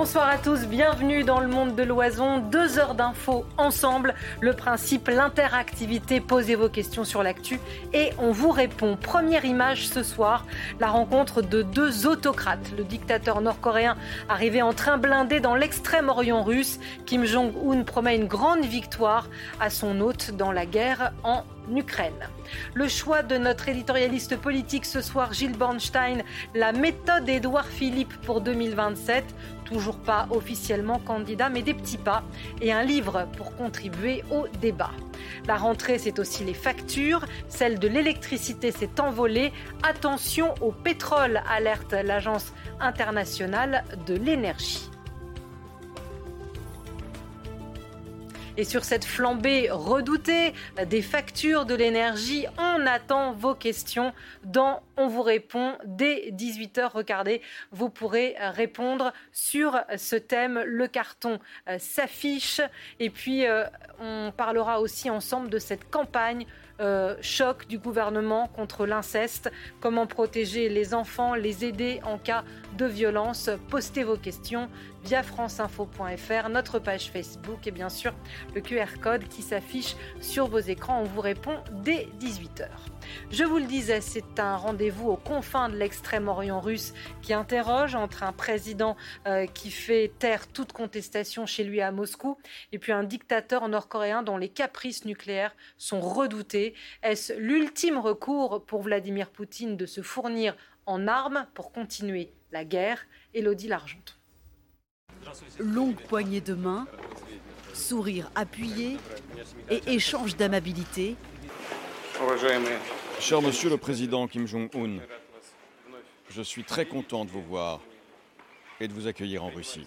Bonsoir à tous, bienvenue dans le monde de l'oison. Deux heures d'infos ensemble. Le principe, l'interactivité. Posez vos questions sur l'actu et on vous répond. Première image ce soir, la rencontre de deux autocrates. Le dictateur nord-coréen arrivé en train blindé dans l'extrême-orient russe. Kim Jong-un promet une grande victoire à son hôte dans la guerre en Ukraine. Le choix de notre éditorialiste politique ce soir, Gilles Bornstein, la méthode Édouard Philippe pour 2027, toujours pas officiellement candidat, mais des petits pas, et un livre pour contribuer au débat. La rentrée, c'est aussi les factures. Celle de l'électricité s'est envolée. Attention au pétrole, alerte l'Agence internationale de l'énergie. Et sur cette flambée redoutée des factures de l'énergie, on attend vos questions dans On vous répond dès 18h. Regardez, vous pourrez répondre sur ce thème. Le carton euh, s'affiche et puis euh, on parlera aussi ensemble de cette campagne euh, choc du gouvernement contre l'inceste, comment protéger les enfants, les aider en cas de violence? Postez vos questions via franceinfo.fr, notre page Facebook et bien sûr le QR code qui s'affiche sur vos écrans. On vous répond dès 18h. Je vous le disais, c'est un rendez-vous aux confins de l'extrême-orient russe qui interroge entre un président euh, qui fait taire toute contestation chez lui à Moscou et puis un dictateur nord-coréen dont les caprices nucléaires sont redoutés. Est-ce l'ultime recours pour Vladimir Poutine de se fournir en armes pour continuer la guerre? Élodie Largente. Longue poignée de main, sourire appuyé et échange d'amabilité. Cher Monsieur le Président Kim Jong-un, je suis très content de vous voir et de vous accueillir en Russie.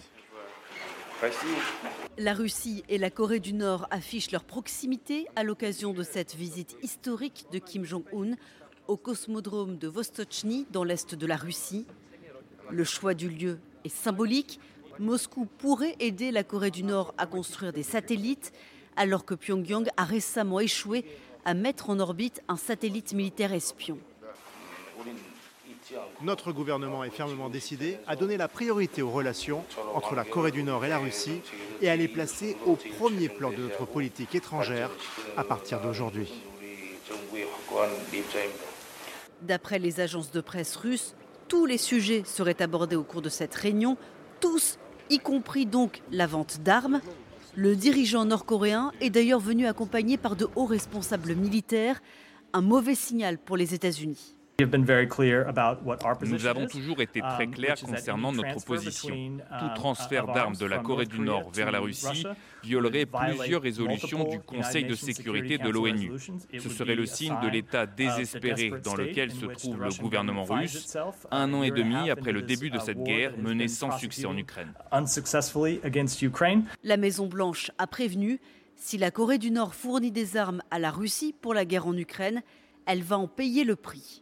La Russie et la Corée du Nord affichent leur proximité à l'occasion de cette visite historique de Kim Jong-un au cosmodrome de Vostochny dans l'est de la Russie. Le choix du lieu est symbolique Moscou pourrait aider la Corée du Nord à construire des satellites, alors que Pyongyang a récemment échoué à mettre en orbite un satellite militaire espion. Notre gouvernement est fermement décidé à donner la priorité aux relations entre la Corée du Nord et la Russie et à les placer au premier plan de notre politique étrangère à partir d'aujourd'hui. D'après les agences de presse russes, tous les sujets seraient abordés au cours de cette réunion, tous y compris donc la vente d'armes. Le dirigeant nord-coréen est d'ailleurs venu accompagné par de hauts responsables militaires, un mauvais signal pour les États-Unis. Nous avons toujours été très um, clairs concernant notre position. Tout uh, transfert d'armes de la Corée du Nord vers la Russie violerait plusieurs résolutions du Conseil de sécurité de l'ONU. Ce serait le signe de l'état désespéré dans lequel se trouve le gouvernement russe, un an et demi après le début de cette guerre menée sans succès en Ukraine. La Maison-Blanche a prévenu, si la Corée du Nord fournit des armes à la Russie pour la guerre en Ukraine, elle va en payer le prix.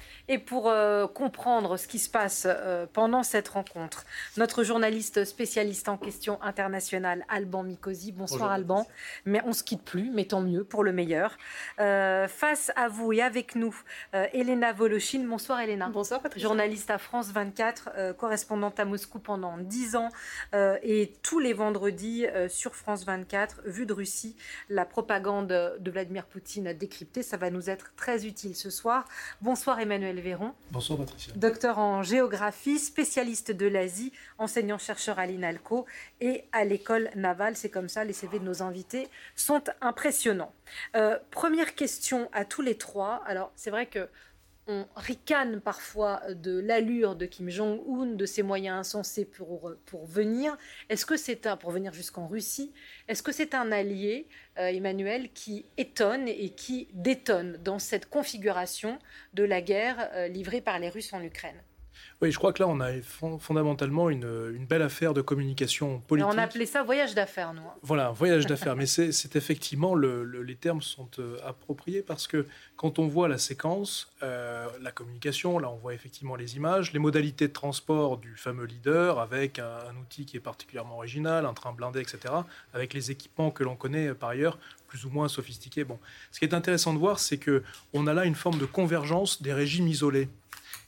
Et pour euh, comprendre ce qui se passe euh, pendant cette rencontre, notre journaliste spécialiste en questions internationales, Alban Mikosi. Bonsoir Alban. Mais on se quitte plus, mais tant mieux, pour le meilleur. Euh, face à vous et avec nous, Elena Voloshin. Bonsoir Elena. Bonsoir Patricia. Journaliste à France 24, correspondante à Moscou pendant 10 ans et tous les vendredis sur France 24, vue de Russie, la propagande de Vladimir Poutine décryptée. Ça va nous être très utile ce soir. Bonsoir Emmanuel Véron. Bonsoir Patricia. Docteur en géographie, spécialiste de l'Asie, enseignant-chercheur à l'INALCO et à l'école navale. C'est comme ça, les CV de nos invités sont impressionnants. Euh, première question à tous les trois. Alors, c'est vrai que on ricane parfois de l'allure de Kim Jong-un, de ses moyens insensés pour, pour venir. Est-ce que c'est un, pour venir jusqu'en Russie, est-ce que c'est un allié, euh, Emmanuel, qui étonne et qui détonne dans cette configuration de la guerre euh, livrée par les Russes en Ukraine? Oui, je crois que là, on a fondamentalement une, une belle affaire de communication politique. on a appelé ça voyage d'affaires, nous. Hein. Voilà, voyage d'affaires. Mais c'est effectivement, le, les termes sont euh, appropriés parce que quand on voit la séquence, euh, la communication, là, on voit effectivement les images, les modalités de transport du fameux leader avec un, un outil qui est particulièrement original, un train blindé, etc., avec les équipements que l'on connaît euh, par ailleurs plus ou moins sophistiqués. Bon, ce qui est intéressant de voir, c'est que on a là une forme de convergence des régimes isolés.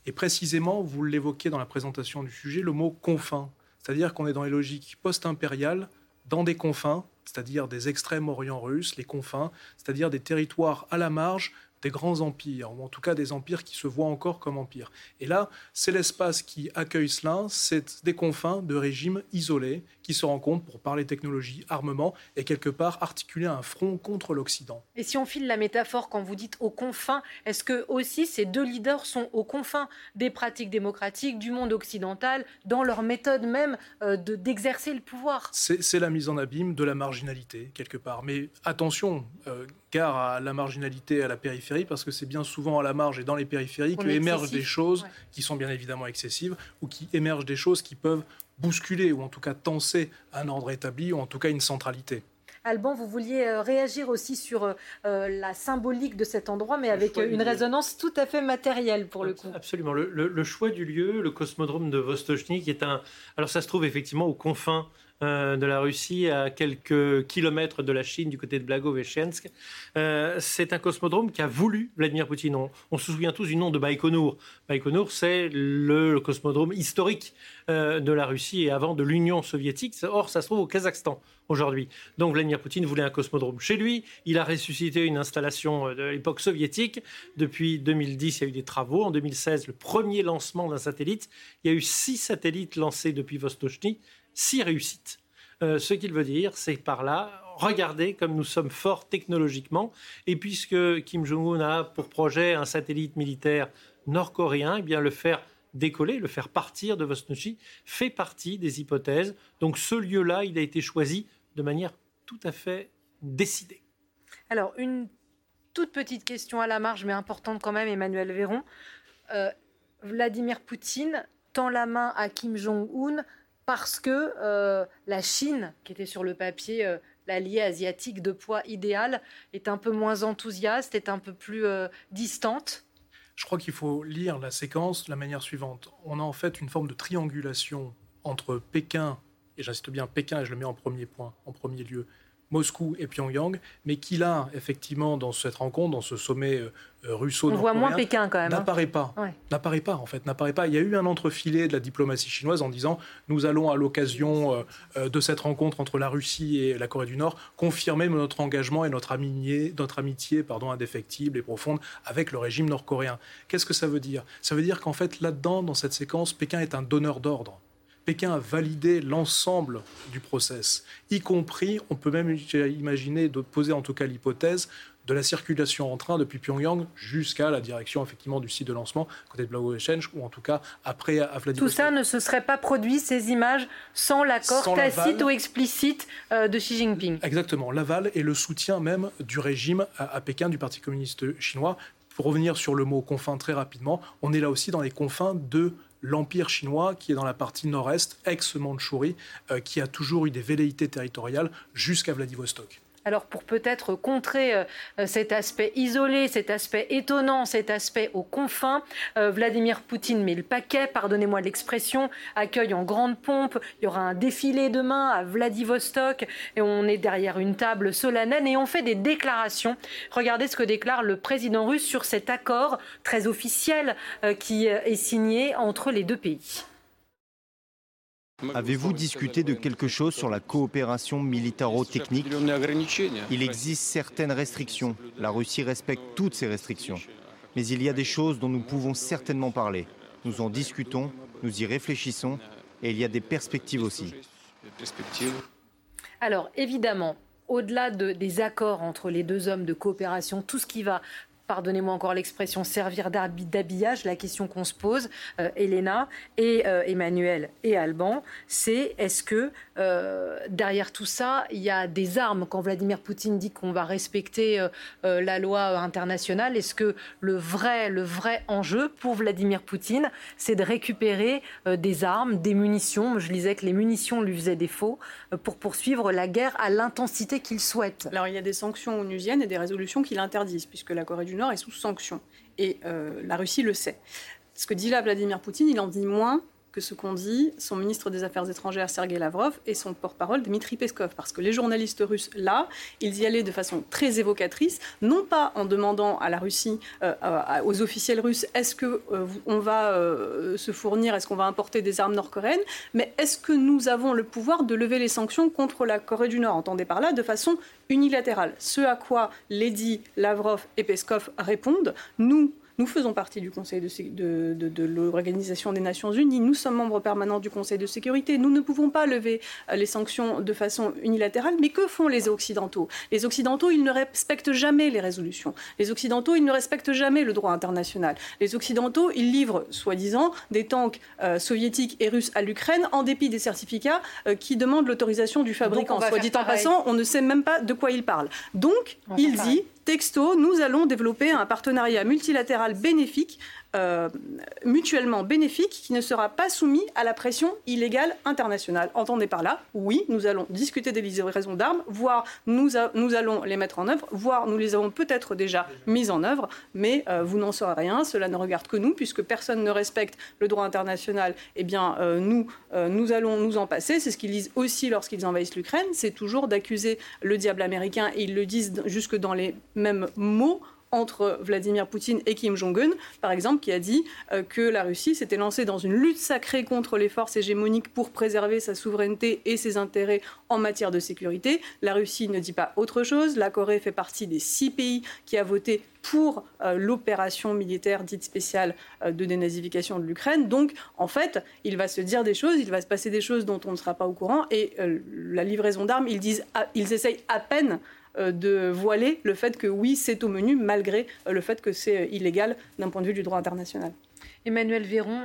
Et précisément, vous l'évoquez dans la présentation du sujet, le mot confins. C'est-à-dire qu'on est dans les logiques post-impériales, dans des confins, c'est-à-dire des extrêmes orient russes, les confins, c'est-à-dire des territoires à la marge des grands empires, ou en tout cas des empires qui se voient encore comme empires. Et là, c'est l'espace qui accueille cela, c'est des confins de régimes isolés qui se rencontrent pour parler technologie, armement, et quelque part articuler un front contre l'Occident. Et si on file la métaphore quand vous dites aux confins, est-ce que aussi ces deux leaders sont aux confins des pratiques démocratiques du monde occidental, dans leur méthode même euh, d'exercer le pouvoir? C'est la mise en abîme de la marginalité, quelque part. Mais attention, euh, gare à la marginalité et à la périphérie, parce que c'est bien souvent à la marge et dans les périphéries que émergent des choses qui sont bien évidemment excessives, ou qui émergent des choses qui peuvent bousculer, ou en tout cas tenser un ordre établi, ou en tout cas une centralité. Alban, vous vouliez euh, réagir aussi sur euh, euh, la symbolique de cet endroit, mais avec une résonance tout à fait matérielle pour le coup. Absolument. Le, choix du lieu, le cosmodrome de Vostochny, qui est un. Alors, ça se trouve effectivement aux confins euh, de la Russie, à quelques kilomètres de la Chine, du côté de Blagoveshchensk. Euh, c'est un cosmodrome qui a voulu Vladimir Poutine. On, se souvient tous du nom de Baïkonour. Baïkonour, c'est le, cosmodrome historique euh, de la Russie et avant de l'Union soviétique. Or, ça se trouve au Kazakhstan aujourd'hui. Donc Vladimir Poutine voulait un cosmodrome chez lui. Il a ressuscité une installation de l'époque soviétique. Depuis 2010, il y a eu des travaux. En 2016, le premier lancement d'un satellite. Il y a eu six satellites lancés depuis Vostochny six réussites. Euh, ce qu'il veut dire, c'est par là, regardez comme nous sommes forts technologiquement. Et puisque Kim Jong-un a pour projet un satellite militaire nord-coréen, eh bien le faire décoller, le faire partir de Vostochniki fait partie des hypothèses. Donc ce lieu-là, il a été choisi de manière tout à fait décidée. Alors une toute petite question à la marge, mais importante quand même, Emmanuel Véron. Euh, Vladimir Poutine tend la main à Kim Jong-un parce que euh, la Chine, qui était sur le papier euh, l'allié asiatique de poids idéal, est un peu moins enthousiaste, est un peu plus euh, distante Je crois qu'il faut lire la séquence de la manière suivante. On a en fait une forme de triangulation entre Pékin, et j'insiste bien Pékin, et je le mets en premier point, en premier lieu, Moscou et Pyongyang, mais qui là, effectivement, dans cette rencontre, dans ce sommet euh, euh, russo On voit moins Pékin quand même. Hein. N'apparaît pas. N'apparaît pas, en fait. N'apparaît pas. Il y a eu un entrefilet de la diplomatie chinoise en disant nous allons, à l'occasion euh, de cette rencontre entre la Russie et la Corée du Nord, confirmer notre engagement et notre amitié, notre amitié pardon, indéfectible et profonde avec le régime nord-coréen. Qu'est-ce que ça veut dire? Ça veut dire qu'en fait, là-dedans, dans cette séquence, Pékin est un donneur d'ordre. Pékin a validé l'ensemble du process, y compris, on peut même imaginer de poser en tout cas l'hypothèse de la circulation en train depuis Pyongyang jusqu'à la direction effectivement du site de lancement côté de Blagoveshchensk ou en tout cas après à Vladivostok. Tout ça ne se serait pas produit ces images sans l'accord tacite ou explicite euh, de Xi Jinping. Exactement, l'aval et le soutien même du régime à, à Pékin du Parti communiste chinois. Pour revenir sur le mot confin très rapidement, on est là aussi dans les confins de l'Empire chinois qui est dans la partie nord-est, ex-Mandchourie, euh, qui a toujours eu des velléités territoriales jusqu'à Vladivostok. Alors pour peut-être contrer euh, euh, cet aspect isolé, cet aspect étonnant, cet aspect aux confins, euh, Vladimir Poutine met le paquet, pardonnez-moi l'expression, accueille en grande pompe. Il y aura un défilé demain à Vladivostok et on est derrière une table solennelle et on fait des déclarations. Regardez ce que déclare le président russe sur cet accord très officiel qui est signé entre les deux pays. Avez-vous discuté de quelque chose sur la coopération militaro-technique Il existe certaines restrictions. La Russie respecte toutes ces restrictions. Mais il y a des choses dont nous pouvons certainement parler. Nous en discutons, nous y réfléchissons, et il y a des perspectives aussi. Alors évidemment, au-delà de, des accords entre les deux hommes de coopération, tout ce qui va pardonnez-moi encore l'expression, servir d'habillage, la question qu'on se pose, euh, Elena et euh, Emmanuel et Alban, c'est est-ce que euh, derrière tout ça, il y a des armes? Quand Vladimir Poutine dit qu'on va respecter la loi internationale, est-ce que le vrai, le vrai enjeu pour Vladimir Poutine, c'est de récupérer des armes, des munitions? Je lisais que les munitions lui faisaient défaut pour poursuivre la guerre à l'intensité qu'il souhaite. Alors il y a des sanctions onusiennes et des résolutions qui l'interdisent, puisque la Corée du Nord est sous sanction. Et euh, la Russie le sait. Ce que dit là Vladimir Poutine, il en dit moins que ce qu'ont dit son ministre des Affaires étrangères Sergei Lavrov et son porte-parole Dmitri Peskov. Parce que les journalistes russes, là, ils y allaient de façon très évocatrice, non pas en demandant à la Russie, euh, aux officiels russes, est-ce qu'on euh, va se fournir, est-ce qu'on va importer des armes nord-coréennes, mais est-ce que nous avons le pouvoir de lever les sanctions contre la Corée du Nord? Entendez par là de façon unilatérale. Ce à quoi Lady Lavrov et Peskov répondent, nous, nous faisons partie du Conseil de, de, l'Organisation des Nations Unies. Nous sommes membres permanents du Conseil de sécurité. Nous ne pouvons pas lever euh, les sanctions de façon unilatérale. Mais que font les Occidentaux? Les Occidentaux, ils ne respectent jamais les résolutions. Les Occidentaux, ils ne respectent jamais le droit international. Les Occidentaux, ils livrent, soi-disant, des tanks euh, soviétiques et russes à l'Ukraine en dépit des certificats euh, qui demandent l'autorisation du fabricant. Soit dit en passant, on ne sait même pas de quoi il parle. Donc, il dit Texto, nous allons développer un partenariat multilatéral bénéfique euh, mutuellement bénéfique qui ne sera pas soumis à la pression illégale internationale. Entendez par là, oui, nous allons discuter des livraisons d'armes, voire nous, allons les mettre en œuvre, voire nous les avons peut-être déjà mises en œuvre, mais euh, vous n'en saurez rien, cela ne regarde que nous, puisque personne ne respecte le droit international, eh bien euh, nous, nous allons nous en passer. C'est ce qu'ils disent aussi lorsqu'ils envahissent l'Ukraine, c'est toujours d'accuser le diable américain, et ils le disent jusque dans les mêmes mots entre Vladimir Poutine et Kim Jong-un, par exemple, qui a dit euh, que la Russie s'était lancée dans une lutte sacrée contre les forces hégémoniques pour préserver sa souveraineté et ses intérêts en matière de sécurité. La Russie ne dit pas autre chose. La Corée fait partie des six pays qui a voté pour euh, l'opération militaire dite spéciale euh, de dénazification de l'Ukraine. Donc, en fait, il va se dire des choses, il va se passer des choses dont on ne sera pas au courant. Et la livraison d'armes, ils, disent, ils essayent à peine de voiler le fait que oui, c'est au menu, malgré euh, le fait que c'est euh, illégal d'un point de vue du droit international. Emmanuel Véron,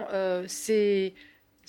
c'est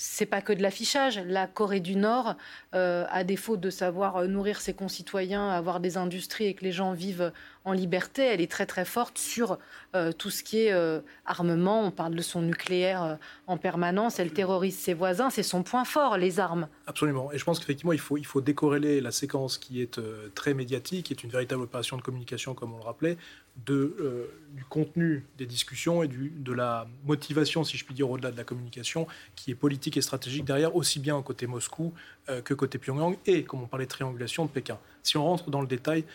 c'est pas que de l'affichage. La Corée du Nord, à défaut de savoir nourrir ses concitoyens, avoir des industries et que les gens vivent en liberté, elle est très très forte sur euh, tout ce qui est euh, armement. On parle de son nucléaire euh, en permanence. Elle terrorise ses voisins. C'est son point fort, les armes. Absolument. Et je pense qu'effectivement, il faut, il faut décorréler la séquence qui est très médiatique, qui est une véritable opération de communication, comme on le rappelait, de, du contenu des discussions et du, de la motivation, si je puis dire, au-delà de la communication, qui est politique et stratégique derrière, aussi bien côté Moscou que côté Pyongyang, et, comme on parlait de triangulation, de Pékin. Si on rentre dans le détail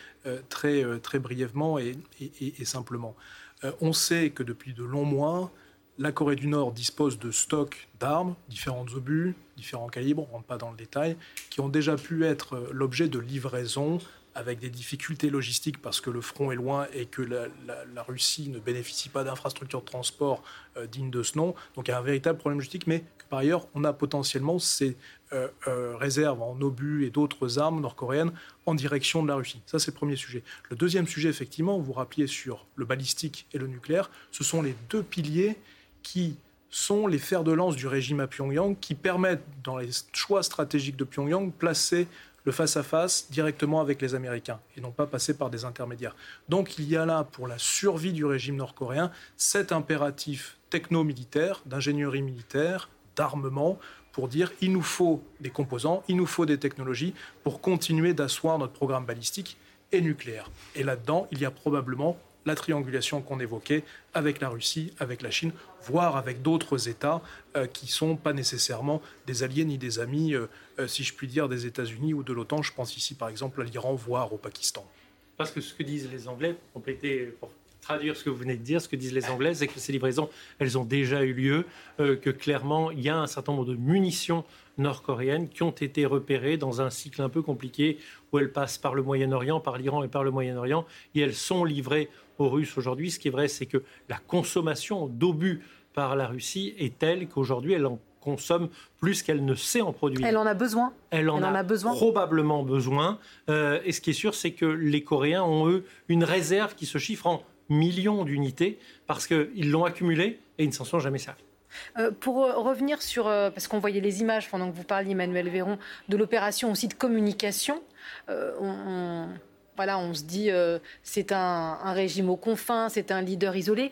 très, très brièvement et, et simplement, euh, on sait que depuis de longs mois, la Corée du Nord dispose de stocks d'armes, différents obus, différents calibres, on ne rentre pas dans le détail, qui ont déjà pu être euh, l'objet de livraisons avec des difficultés logistiques parce que le front est loin et que la, Russie ne bénéficie pas d'infrastructures de transport euh, dignes de ce nom. Donc il y a un véritable problème logistique, mais par ailleurs, on a potentiellement ces euh, euh, réserves en obus et d'autres armes nord-coréennes en direction de la Russie. Ça, c'est le premier sujet. Le deuxième sujet, effectivement, vous rappeliez sur le balistique et le nucléaire, ce sont les deux piliers qui sont les fers de lance du régime à Pyongyang qui permettent, dans les choix stratégiques de Pyongyang, placer le face-à-face directement avec les Américains et non pas passer par des intermédiaires. Donc il y a là, pour la survie du régime nord-coréen, cet impératif techno-militaire, d'ingénierie militaire, d'armement, pour dire il nous faut des composants, il nous faut des technologies pour continuer d'asseoir notre programme balistique et nucléaire. Et là-dedans, il y a probablement la triangulation qu'on évoquait avec la Russie, avec la Chine, voire avec d'autres États euh, qui ne sont pas nécessairement des alliés ni des amis, euh, euh, si je puis dire, des États-Unis ou de l'OTAN. Je pense ici par exemple à l'Iran, voire au Pakistan. Parce que ce que disent les Anglais, pour compléter, pour traduire ce que vous venez de dire, ce que disent les Anglais, c'est que ces livraisons, elles ont déjà eu lieu, que clairement, il y a un certain nombre de munitions nord-coréennes qui ont été repérées dans un cycle un peu compliqué où elles passent par le Moyen-Orient, par l'Iran et par le Moyen-Orient, et elles sont livrées aux Russes aujourd'hui. Ce qui est vrai, c'est que la consommation d'obus par la Russie est telle qu'aujourd'hui, elle en consomme plus qu'elle ne sait en produire. Elle en a besoin. Elle en, a, besoin. probablement besoin. Euh, et ce qui est sûr, c'est que les Coréens ont, eux, une réserve qui se chiffre en millions d'unités parce qu'ils l'ont accumulé et ils ne s'en sont jamais servis. Euh, pour euh, revenir sur, euh, parce qu'on voyait les images pendant que vous parliez, Emmanuel Véron, de l'opération aussi de communication, on, voilà, on se dit c'est un, régime aux confins, c'est un leader isolé.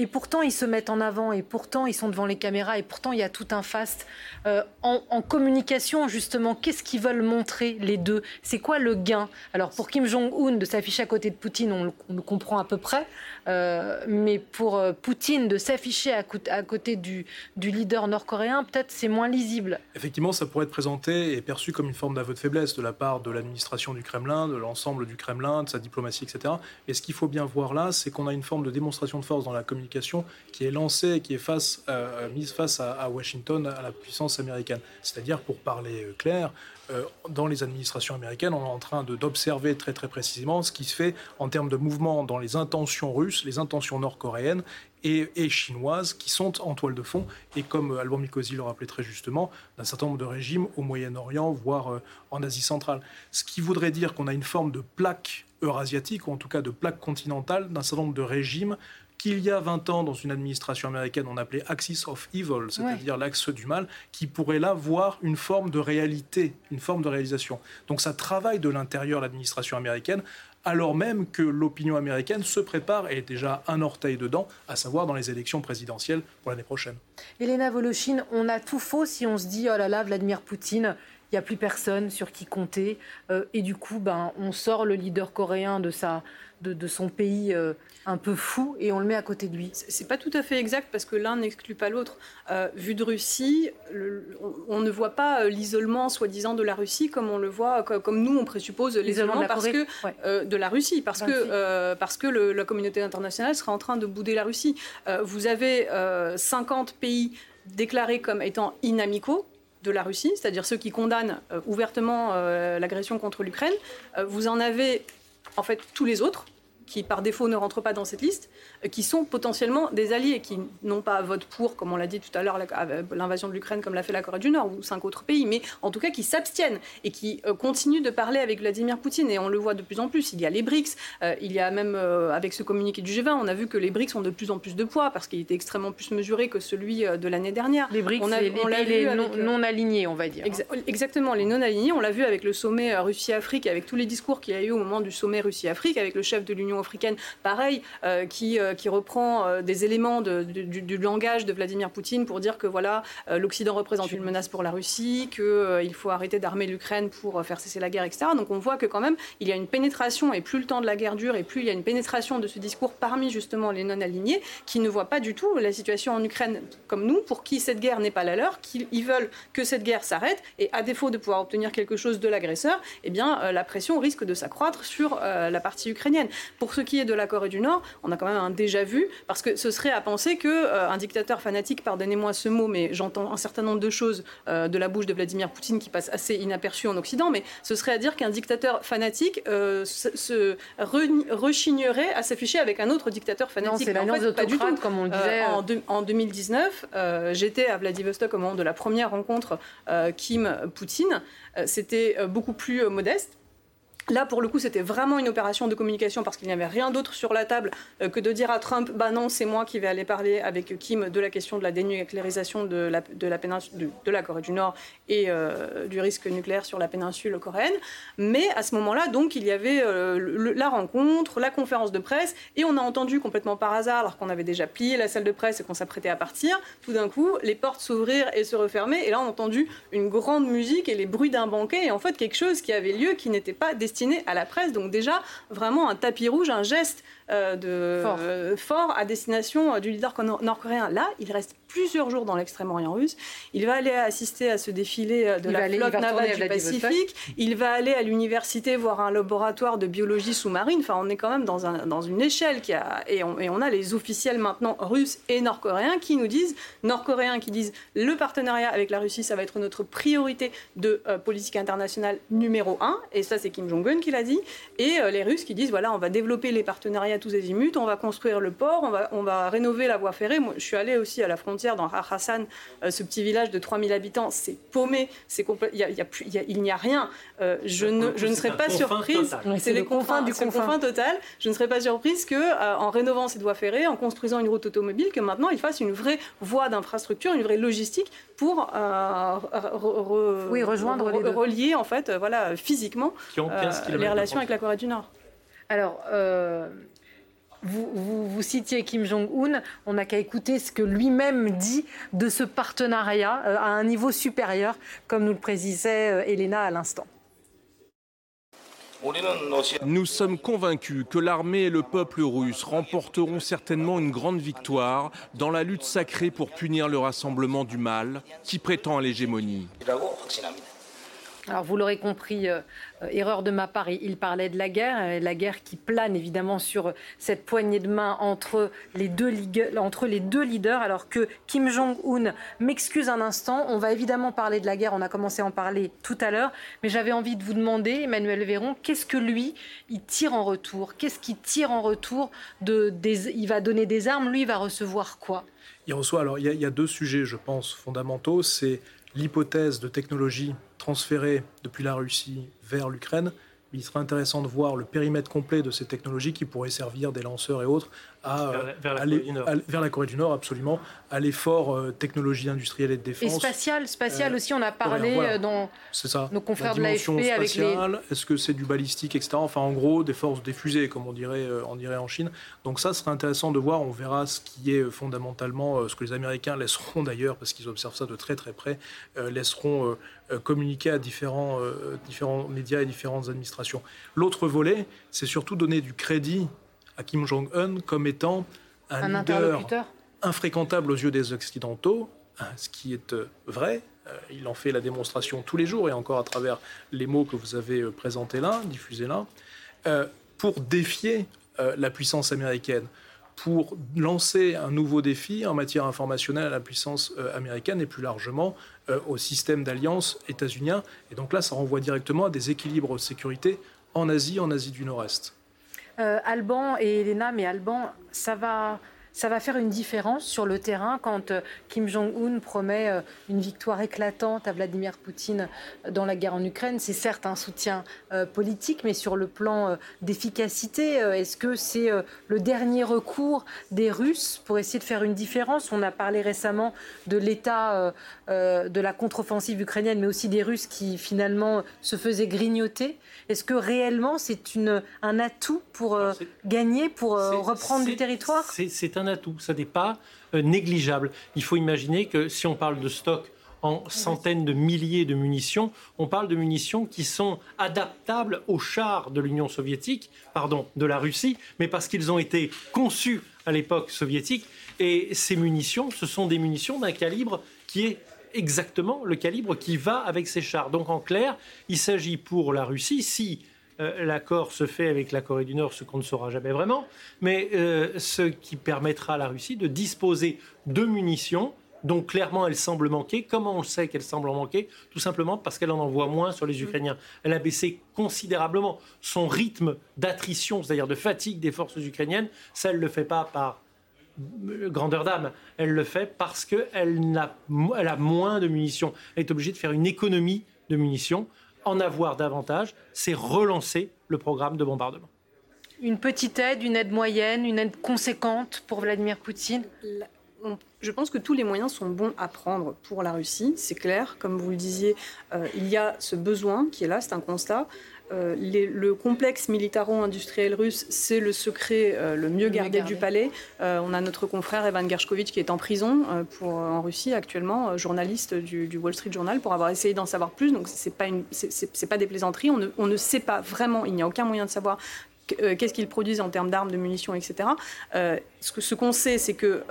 Et pourtant, ils se mettent en avant, et pourtant, ils sont devant les caméras, et pourtant, il y a tout un faste. Euh, en, communication, justement, qu'est-ce qu'ils veulent montrer, les deux? C'est quoi le gain? Alors, pour Kim Jong-un, de s'afficher à côté de Poutine, on, le comprend à peu près. Euh, mais pour euh, Poutine, de s'afficher à, côté du, du leader nord-coréen, peut-être c'est moins lisible. Effectivement, ça pourrait être présenté et perçu comme une forme d'aveu de faiblesse de la part de l'administration du Kremlin, de l'ensemble du Kremlin, de sa diplomatie, etc. Et ce qu'il faut bien voir là, c'est qu'on a une forme de démonstration de force dans la communication qui est lancée qui est face, euh, mise face à, Washington, à la puissance américaine. C'est-à-dire, pour parler euh, clair, euh, dans les administrations américaines, on est en train d'observer très très précisément ce qui se fait en termes de mouvement dans les intentions russes, les intentions nord-coréennes et, chinoises qui sont en toile de fond, et comme Alban Mikosi le rappelait très justement, d'un certain nombre de régimes au Moyen-Orient, voire en Asie centrale. Ce qui voudrait dire qu'on a une forme de plaque eurasiatique, ou en tout cas de plaque continentale, d'un certain nombre de régimes qu'il y a 20 ans, dans une administration américaine, on appelait Axis of Evil, c'est-à-dire l'axe du mal, qui pourrait là voir une forme de réalité, une forme de réalisation. Donc ça travaille de l'intérieur l'administration américaine, alors même que l'opinion américaine se prépare et est déjà un orteil dedans, à savoir dans les élections présidentielles pour l'année prochaine. Elena Voloshin, on a tout faux si on se dit, oh là là, Vladimir Poutine, il n'y a plus personne sur qui compter. Euh, et du coup, ben, on sort le leader coréen de, sa, de, son pays euh, un peu fou et on le met à côté de lui. C'est pas tout à fait exact parce que l'un n'exclut pas l'autre. Euh, vu de Russie, on, ne voit pas l'isolement soi-disant de la Russie comme on le voit, comme, nous on présuppose l'isolement parce que de la Russie, parce que parce que la communauté internationale sera en train de bouder la Russie. vous avez 50 pays déclarés comme étant inamicaux de la Russie, c'est-à-dire ceux qui condamnent euh, ouvertement euh, l'agression contre l'Ukraine. Euh, vous en avez en fait tous les autres, qui par défaut ne rentrent pas dans cette liste, euh, qui sont potentiellement des alliés, qui n'ont pas vote pour, comme on l'a dit tout à l'heure, l'invasion de l'Ukraine comme l'a fait la Corée du Nord ou cinq autres pays, mais en tout cas qui s'abstiennent et qui euh, continuent de parler avec Vladimir Poutine. Et on le voit de plus en plus. Il y a les BRICS, euh, il y a même avec ce communiqué du G20, on a vu que les BRICS ont de plus en plus de poids parce qu'il était extrêmement plus mesuré que celui de l'année dernière. Les BRICS, on a, les, non, alignés, on va dire. exactement, les non alignés. On l'a vu avec le sommet Russie-Afrique, avec tous les discours qu'il y a eu au moment du sommet Russie-Afrique, avec le chef de l'Union africaine pareil, euh, qui, euh, qui reprend euh, des éléments du, langage de Vladimir Poutine pour dire que voilà, l'Occident représente une menace pour la Russie, qu'il faut arrêter d'armer l'Ukraine pour faire cesser la guerre, etc. Donc on voit que quand même, il y a une pénétration, et plus le temps de la guerre dure, et plus il y a une pénétration de ce discours parmi justement les non-alignés, qui ne voient pas du tout la situation en Ukraine comme nous, pour qui cette guerre n'est pas la leur, qu'ils veulent que cette guerre s'arrête, et à défaut de pouvoir obtenir quelque chose de l'agresseur, eh bien la pression risque de s'accroître sur la partie ukrainienne. Ce qui est de la Corée du Nord, on a quand même un déjà vu, parce que ce serait à penser qu'un euh, un dictateur fanatique, pardonnez-moi ce mot, mais j'entends un certain nombre de choses euh, de la bouche de Vladimir Poutine qui passent assez inaperçues en Occident, mais ce serait à dire qu'un dictateur fanatique euh, se, rechignerait à s'afficher avec un autre dictateur fanatique. c'est l'alliance en fait, comme on le disait. En, en, 2019, j'étais à Vladivostok au moment de la première rencontre Kim-Poutine. C'était beaucoup plus modeste. Là, pour le coup, c'était vraiment une opération de communication parce qu'il n'y avait rien d'autre sur la table euh, que de dire à Trump Bah non, c'est moi qui vais aller parler avec Kim de la question de la dénucléarisation de la, péninsule, de, la Corée du Nord et euh, du risque nucléaire sur la péninsule coréenne. Mais à ce moment-là, donc, il y avait euh, la rencontre, la conférence de presse, et on a entendu complètement par hasard, alors qu'on avait déjà plié la salle de presse et qu'on s'apprêtait à partir, tout d'un coup, les portes s'ouvrir et se refermer, et là, on a entendu une grande musique et les bruits d'un banquet, et en fait, quelque chose qui avait lieu qui n'était pas destiné à la presse. Donc déjà, vraiment un tapis rouge, un geste euh, de, fort. à destination euh, du leader nord-coréen. Là, il reste plusieurs jours dans l'extrême-orient russe. Il va aller assister à ce défilé euh, de la flotte navale du Pacifique. Il va aller à l'université voir un laboratoire de biologie sous-marine. Enfin, on est quand même dans, un, dans une échelle qui a... Et on, et on, a les officiels maintenant russes et nord-coréens qui nous disent, nord-coréens qui disent, le partenariat avec la Russie, ça va être notre priorité de politique internationale numéro un. Et ça, c'est Kim Jong-un. Qui l'a dit, et les Russes qui disent voilà, on va développer les partenariats tous azimuts, on va construire le port, on va, on va rénover la voie ferrée. Moi, je suis allée aussi à la frontière dans Hassan, ce petit village de 3000 habitants, c'est paumé, c'est il, y a, il n'y a, rien. je ne, je ne serais pas surprise. C'est les confins du confin. total. Je ne serais pas surprise que, en rénovant cette voie ferrée, en construisant une route automobile, que maintenant il fasse une vraie voie d'infrastructure, une vraie logistique pour oui, rejoindre les relier en fait, voilà, physiquement les relations avec la Corée du Nord. Alors. Vous, vous, citiez Kim Jong-un, on n'a qu'à écouter ce que lui-même dit de ce partenariat à un niveau supérieur, comme nous le précisait Elena à l'instant. Nous sommes convaincus que l'armée et le peuple russe remporteront certainement une grande victoire dans la lutte sacrée pour punir le rassemblement du mal qui prétend à l'hégémonie. Alors vous l'aurez compris, euh, euh, erreur de ma part, il parlait de la guerre, euh, la guerre qui plane évidemment sur cette poignée de main entre les deux, entre les deux leaders, alors que Kim Jong-un m'excuse un instant, on va évidemment parler de la guerre, on a commencé à en parler tout à l'heure, mais j'avais envie de vous demander, Emmanuel Véron, qu'est-ce que lui, il tire en retour? Qu'est-ce qu'il tire en retour Il va donner des armes, lui, il va recevoir quoi? Il reçoit, alors il y, a, deux sujets, je pense, fondamentaux. C'est l'hypothèse de technologie transférée depuis la Russie vers l'Ukraine. Il serait intéressant de voir le périmètre complet de ces technologies qui pourraient servir des lanceurs et autres à, vers, la aller, vers, la Corée du Nord, absolument, à l'effort euh, technologie industrielle et de défense. Et spatial, spatial euh, aussi, on a parlé euh, dans ça. nos confrères de l'AFP avec les... Est-ce que c'est du balistique, etc. Enfin, en gros, des forces diffusées, comme on dirait, on dirait en Chine. Donc ça serait intéressant de voir, on verra ce qui est fondamentalement, ce que les Américains laisseront d'ailleurs, parce qu'ils observent ça de très très près, laisseront communiquer à différents, différents médias et différentes administrations. L'autre volet, c'est surtout donner du crédit à Kim Jong-un comme étant un, leader infréquentable aux yeux des Occidentaux, hein, ce qui est euh, vrai. Euh, il en fait la démonstration tous les jours et encore à travers les mots que vous avez euh, présentés là, diffusés là, pour défier la puissance américaine pour lancer un nouveau défi en matière informationnelle à la puissance américaine et plus largement au système d'alliance états-unien. Et donc là, ça renvoie directement à des équilibres de sécurité en Asie, en Asie du Nord-Est. Euh, Alban et Elena, mais Alban, ça va ça va faire une différence sur le terrain quand euh, Kim Jong-un promet euh, une victoire éclatante à Vladimir Poutine dans la guerre en Ukraine. C'est certes un soutien euh, politique, mais sur le plan d'efficacité, est-ce que c'est le dernier recours des Russes pour essayer de faire une différence? On a parlé récemment de l'état de la contre-offensive ukrainienne, mais aussi des Russes qui finalement se faisaient grignoter. Est-ce que réellement c'est un atout pour gagner, pour reprendre du territoire? C'est un atout, ça n'est pas euh, négligeable. Il faut imaginer que si on parle de stock en centaines de milliers de munitions, on parle de munitions qui sont adaptables aux chars de l'Union soviétique, pardon, de la Russie, mais parce qu'ils ont été conçus à l'époque soviétique. Et ces munitions, ce sont des munitions d'un calibre qui est exactement le calibre qui va avec ces chars. Donc en clair, il s'agit pour la Russie, si euh, l'accord se fait avec la Corée du Nord, ce qu'on ne saura jamais vraiment, mais euh, ce qui permettra à la Russie de disposer de munitions dont clairement elle semble manquer. Comment on sait qu'elle semble en manquer? Tout simplement parce qu'elle en envoie moins sur les Ukrainiens. Elle a baissé considérablement son rythme d'attrition, c'est-à-dire de fatigue des forces ukrainiennes. Ça, elle ne le fait pas par euh, grandeur d'âme. Elle le fait parce qu'elle a, elle a moins de munitions. Elle est obligée de faire une économie de munitions en avoir davantage, c'est relancer le programme de bombardement. Une petite aide, une aide moyenne, une aide conséquente pour Vladimir Poutine? Je pense que tous les moyens sont bons à prendre pour la Russie, c'est clair. Comme vous le disiez, euh, il y a ce besoin qui est là, c'est un constat. Euh, le complexe militaro-industriel russe, c'est le secret euh, le mieux gardé, du palais. Euh, on a notre confrère Evan Gershkovitch qui est en prison pour, en Russie actuellement, journaliste du, Wall Street Journal, pour avoir essayé d'en savoir plus. Donc c'est pas, pas des plaisanteries. On ne, on ne sait pas vraiment, il n'y a aucun moyen de savoir qu'est-ce qu'ils produisent en termes d'armes, de munitions, etc. ce qu'on sait, c'est que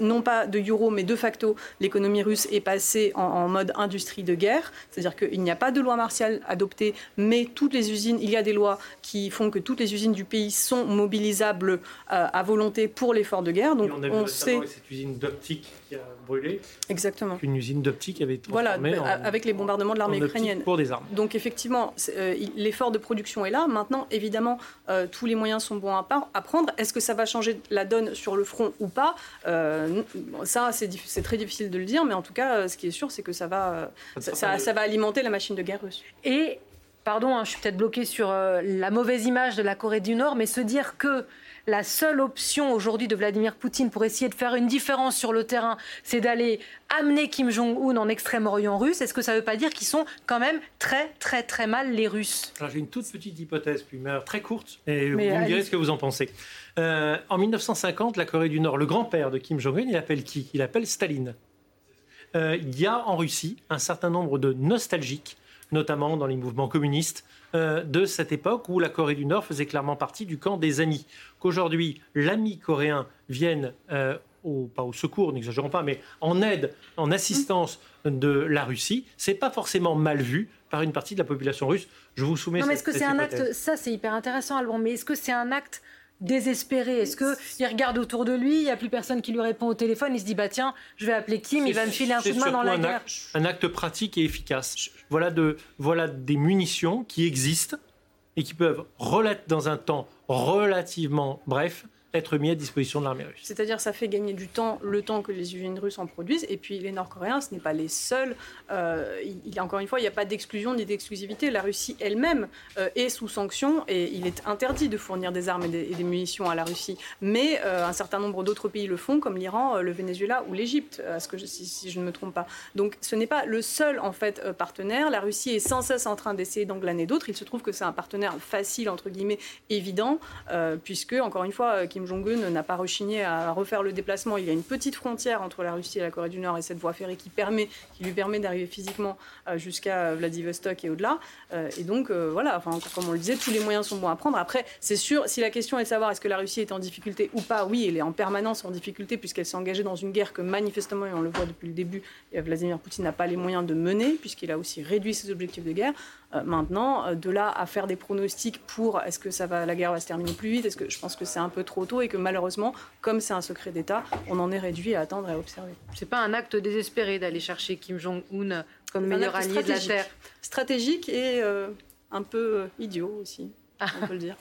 non pas de euro, mais de facto, l'économie russe est passée en, mode industrie de guerre. C'est-à-dire qu'il n'y a pas de loi martiale adoptée, mais toutes les usines, il y a des lois qui font que toutes les usines du pays sont mobilisables à volonté pour l'effort de guerre. Donc on, sait cette usine d'optique qui a brûlé. Exactement. Une usine d'optique avait été voilà, avec les bombardements de l'armée ukrainienne. Pour des armes. Donc effectivement, euh, l'effort de production est là. Maintenant, évidemment, euh, tous les moyens sont bons à, à prendre. Est-ce que ça va changer la donne? Sur le front ou pas euh, Ça, c'est très difficile de le dire, mais en tout cas, ce qui est sûr, c'est que ça va, ça, ça, va alimenter la machine de guerre russe. Et pardon, hein, je suis peut-être bloqué sur la mauvaise image de la Corée du Nord, mais se dire que la seule option aujourd'hui de Vladimir Poutine pour essayer de faire une différence sur le terrain, c'est d'aller amener Kim Jong-un en Extrême-Orient russe. Est-ce que ça ne veut pas dire qu'ils sont quand même très, très, très mal les Russes? J'ai une toute petite hypothèse, puis très courte, et vous me direz ce que vous en pensez. Euh, en 1950, la Corée du Nord, le grand-père de Kim Jong-un, il appelle qui? Il appelle Staline. Euh, il y a en Russie un certain nombre de nostalgiques, notamment dans les mouvements communistes, euh, de cette époque où la Corée du Nord faisait clairement partie du camp des amis. Qu'aujourd'hui, l'ami coréen vienne euh, au, pas au secours, n'exagérons pas, mais en aide, en assistance de la Russie, c'est pas forcément mal vu par une partie de la population russe. Je vous soumets. Non, mais est-ce que c'est un acte Ça, c'est hyper intéressant, Alban. Mais est-ce que c'est un acte désespéré Est-ce qu'il regarde autour de lui, il n'y a plus personne qui lui répond au téléphone, il se dit bah tiens, je vais appeler Kim, il va me filer un coup de main dans la guerre. un acte pratique et efficace. Voilà, de, voilà des munitions qui existent et qui peuvent, dans un temps relativement bref, être mis à disposition de l'armée russe. C'est-à-dire ça fait gagner du temps, le temps que les usines russes en produisent, et puis les Nord-Coréens, ce n'est pas les seuls. Euh, il, encore une fois, il n'y a pas d'exclusion ni d'exclusivité. La Russie elle-même euh, est sous sanction, et il est interdit de fournir des armes et des, munitions à la Russie. Mais euh, un certain nombre d'autres pays le font, comme l'Iran, le Venezuela ou l'Égypte, si, si, je ne me trompe pas. Donc ce n'est pas le seul en fait partenaire. La Russie est sans cesse en train d'essayer d'englaner d'autres. Il se trouve que c'est un partenaire facile entre guillemets, évident, puisque encore une fois, Kim Jong-un n'a pas rechigné à refaire le déplacement. Il y a une petite frontière entre la Russie et la Corée du Nord et cette voie ferrée qui, qui lui permet d'arriver physiquement euh, jusqu'à Vladivostok et au-delà. Euh, et donc, euh, voilà, enfin, comme on le disait, tous les moyens sont bons à prendre. Après, c'est sûr, si la question est de savoir est-ce que la Russie est en difficulté ou pas, oui, elle est en permanence en difficulté puisqu'elle s'est engagée dans une guerre que manifestement, et on le voit depuis le début, Vladimir Poutine n'a pas les moyens de mener puisqu'il a aussi réduit ses objectifs de guerre. Euh, maintenant, euh, de là à faire des pronostics pour est-ce que ça va, la guerre va se terminer plus vite, est-ce que je pense que c'est un peu trop tôt et que malheureusement, comme c'est un secret d'État, on en est réduit à attendre et à observer. C'est pas un acte désespéré d'aller chercher Kim Jong-un comme meilleur allié de la Terre. Stratégique et euh, un peu idiot aussi, on peut le dire.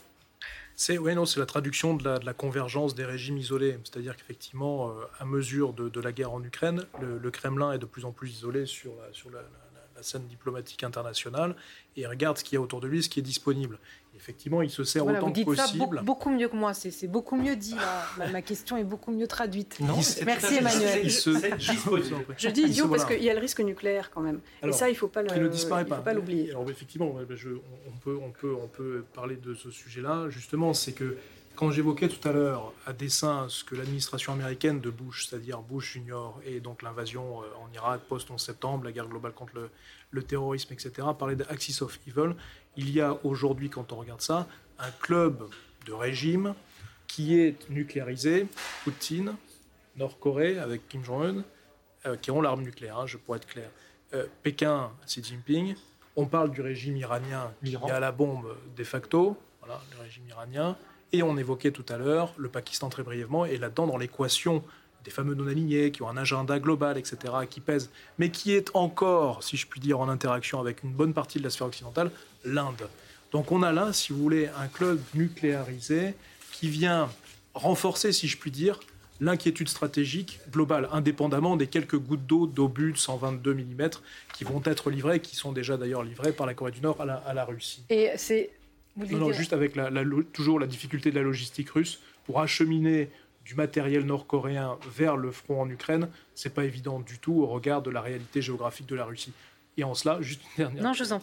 C'est ouais, non, c'est la traduction de la, convergence des régimes isolés. C'est-à-dire qu'effectivement, à mesure de, la guerre en Ukraine, le, Kremlin est de plus en plus isolé sur sur la la scène diplomatique internationale et regarde ce qu'il y a autour de lui, ce qui est disponible. effectivement, il se sert autant que possible. Ça beaucoup, mieux que moi, c'est beaucoup mieux dit. ma question est beaucoup mieux traduite. Merci Emmanuel. Je dis idiot parce qu'il y a le risque nucléaire quand même. et ça, il ne faut pas l'oublier. Alors effectivement, on, peut, on, peut, on peut parler de ce sujet-là. Justement, c'est que quand j'évoquais tout à l'heure à dessein ce que l'administration américaine de Bush, c'est-à-dire Bush Junior, et donc l'invasion euh, en Irak post-11 septembre, la guerre globale contre le, terrorisme, etc., parlait d'Axis of Evil, il y a aujourd'hui, quand on regarde ça, un club de régime qui est nucléarisé, Poutine, Nord-Corée avec Kim Jong-un, euh, qui ont l'arme nucléaire, hein, je pourrais être clair, euh, Pékin, Xi Jinping, on parle du régime iranien qui a la bombe de facto, voilà, le régime iranien, et on évoquait tout à l'heure le Pakistan très brièvement, et là-dedans, dans l'équation des fameux non-alignés qui ont un agenda global, etc., qui pèsent, mais qui est encore, si je puis dire, en interaction avec une bonne partie de la sphère occidentale, l'Inde. Donc on a là, si vous voulez, un club nucléarisé qui vient renforcer, si je puis dire, l'inquiétude stratégique globale, indépendamment des quelques gouttes d'eau d'obus de 122 mm qui vont être livrées, qui sont déjà d'ailleurs livrées par la Corée du Nord à la, à la Russie. Et c'est non, juste avec la, toujours la difficulté de la logistique russe pour acheminer du matériel nord-coréen vers le front en Ukraine, c'est pas évident du tout au regard de la réalité géographique de la Russie. Et en cela, juste une dernière non, je vous en,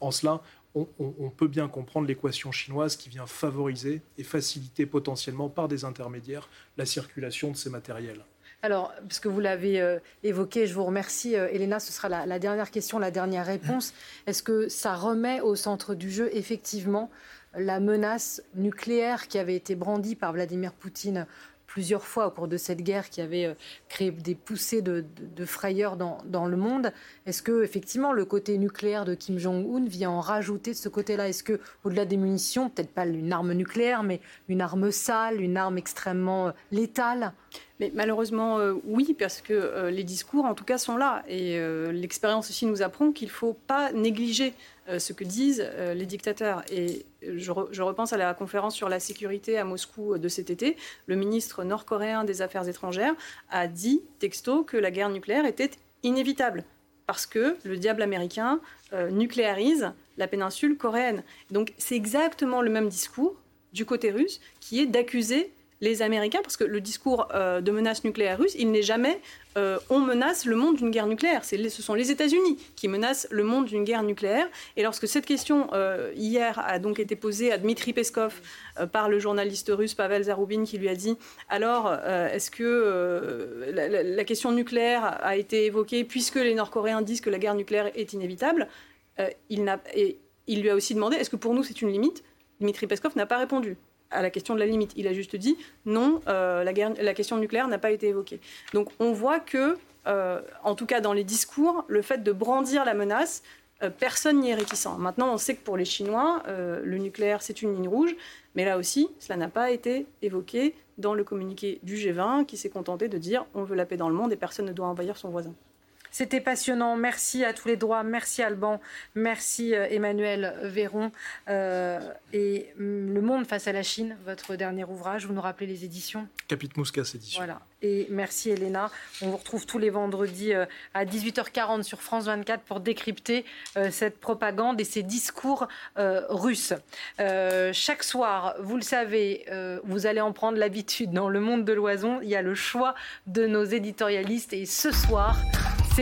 en cela, on, on, peut bien comprendre l'équation chinoise qui vient favoriser et faciliter potentiellement par des intermédiaires la circulation de ces matériels. Alors, parce que vous l'avez euh, évoqué, je vous remercie, euh, Elena. Ce sera la, dernière question, la dernière réponse. Est-ce que ça remet au centre du jeu, effectivement, la menace nucléaire qui avait été brandie par Vladimir Poutine plusieurs fois au cours de cette guerre qui avait euh, créé des poussées de, frayeur dans, le monde? Est-ce que effectivement le côté nucléaire de Kim Jong-un vient en rajouter de ce côté-là? Est-ce que au-delà des munitions, peut-être pas une arme nucléaire, mais une arme sale, une arme extrêmement létale mais malheureusement, euh, oui, parce que les discours, en tout cas, sont là. Et l'expérience aussi nous apprend qu'il ne faut pas négliger euh, ce que disent euh, les dictateurs. Et je, repense à la conférence sur la sécurité à Moscou de cet été. Le ministre nord-coréen des Affaires étrangères a dit, texto, que la guerre nucléaire était inévitable parce que le diable américain euh, nucléarise la péninsule coréenne. Donc c'est exactement le même discours du côté russe qui est d'accuser les Américains, parce que le discours euh, de menace nucléaire russe, il n'est jamais euh, on menace le monde d'une guerre nucléaire. ce sont les États-Unis qui menacent le monde d'une guerre nucléaire. Et lorsque cette question euh, hier a donc été posée à Dmitri Peskov par le journaliste russe Pavel Zaroubin, qui lui a dit alors est-ce que la, question nucléaire a été évoquée puisque les Nord-Coréens disent que la guerre nucléaire est inévitable il, il lui a aussi demandé est-ce que pour nous c'est une limite? Dmitri Peskov n'a pas répondu à la question de la limite. Il a juste dit non, euh, la, question nucléaire n'a pas été évoquée. Donc on voit que, euh, en tout cas dans les discours, le fait de brandir la menace, euh, personne n'y est réticent. Maintenant, on sait que pour les Chinois, le nucléaire, c'est une ligne rouge, mais là aussi, cela n'a pas été évoqué dans le communiqué du G20 qui s'est contenté de dire on veut la paix dans le monde et personne ne doit envahir son voisin. C'était passionnant. Merci à tous les droits. Merci Alban. Merci euh, Emmanuel Véron. Euh, et mm, Le Monde face à la Chine, votre dernier ouvrage. Vous nous rappelez les éditions Capite Mouscas édition. Voilà. Et merci Elena. On vous retrouve tous les vendredis euh, à 18h40 sur France 24 pour décrypter cette propagande et ces discours russes. chaque soir, vous le savez, vous allez en prendre l'habitude dans le monde de l'oison. Il y a le choix de nos éditorialistes. Et ce soir,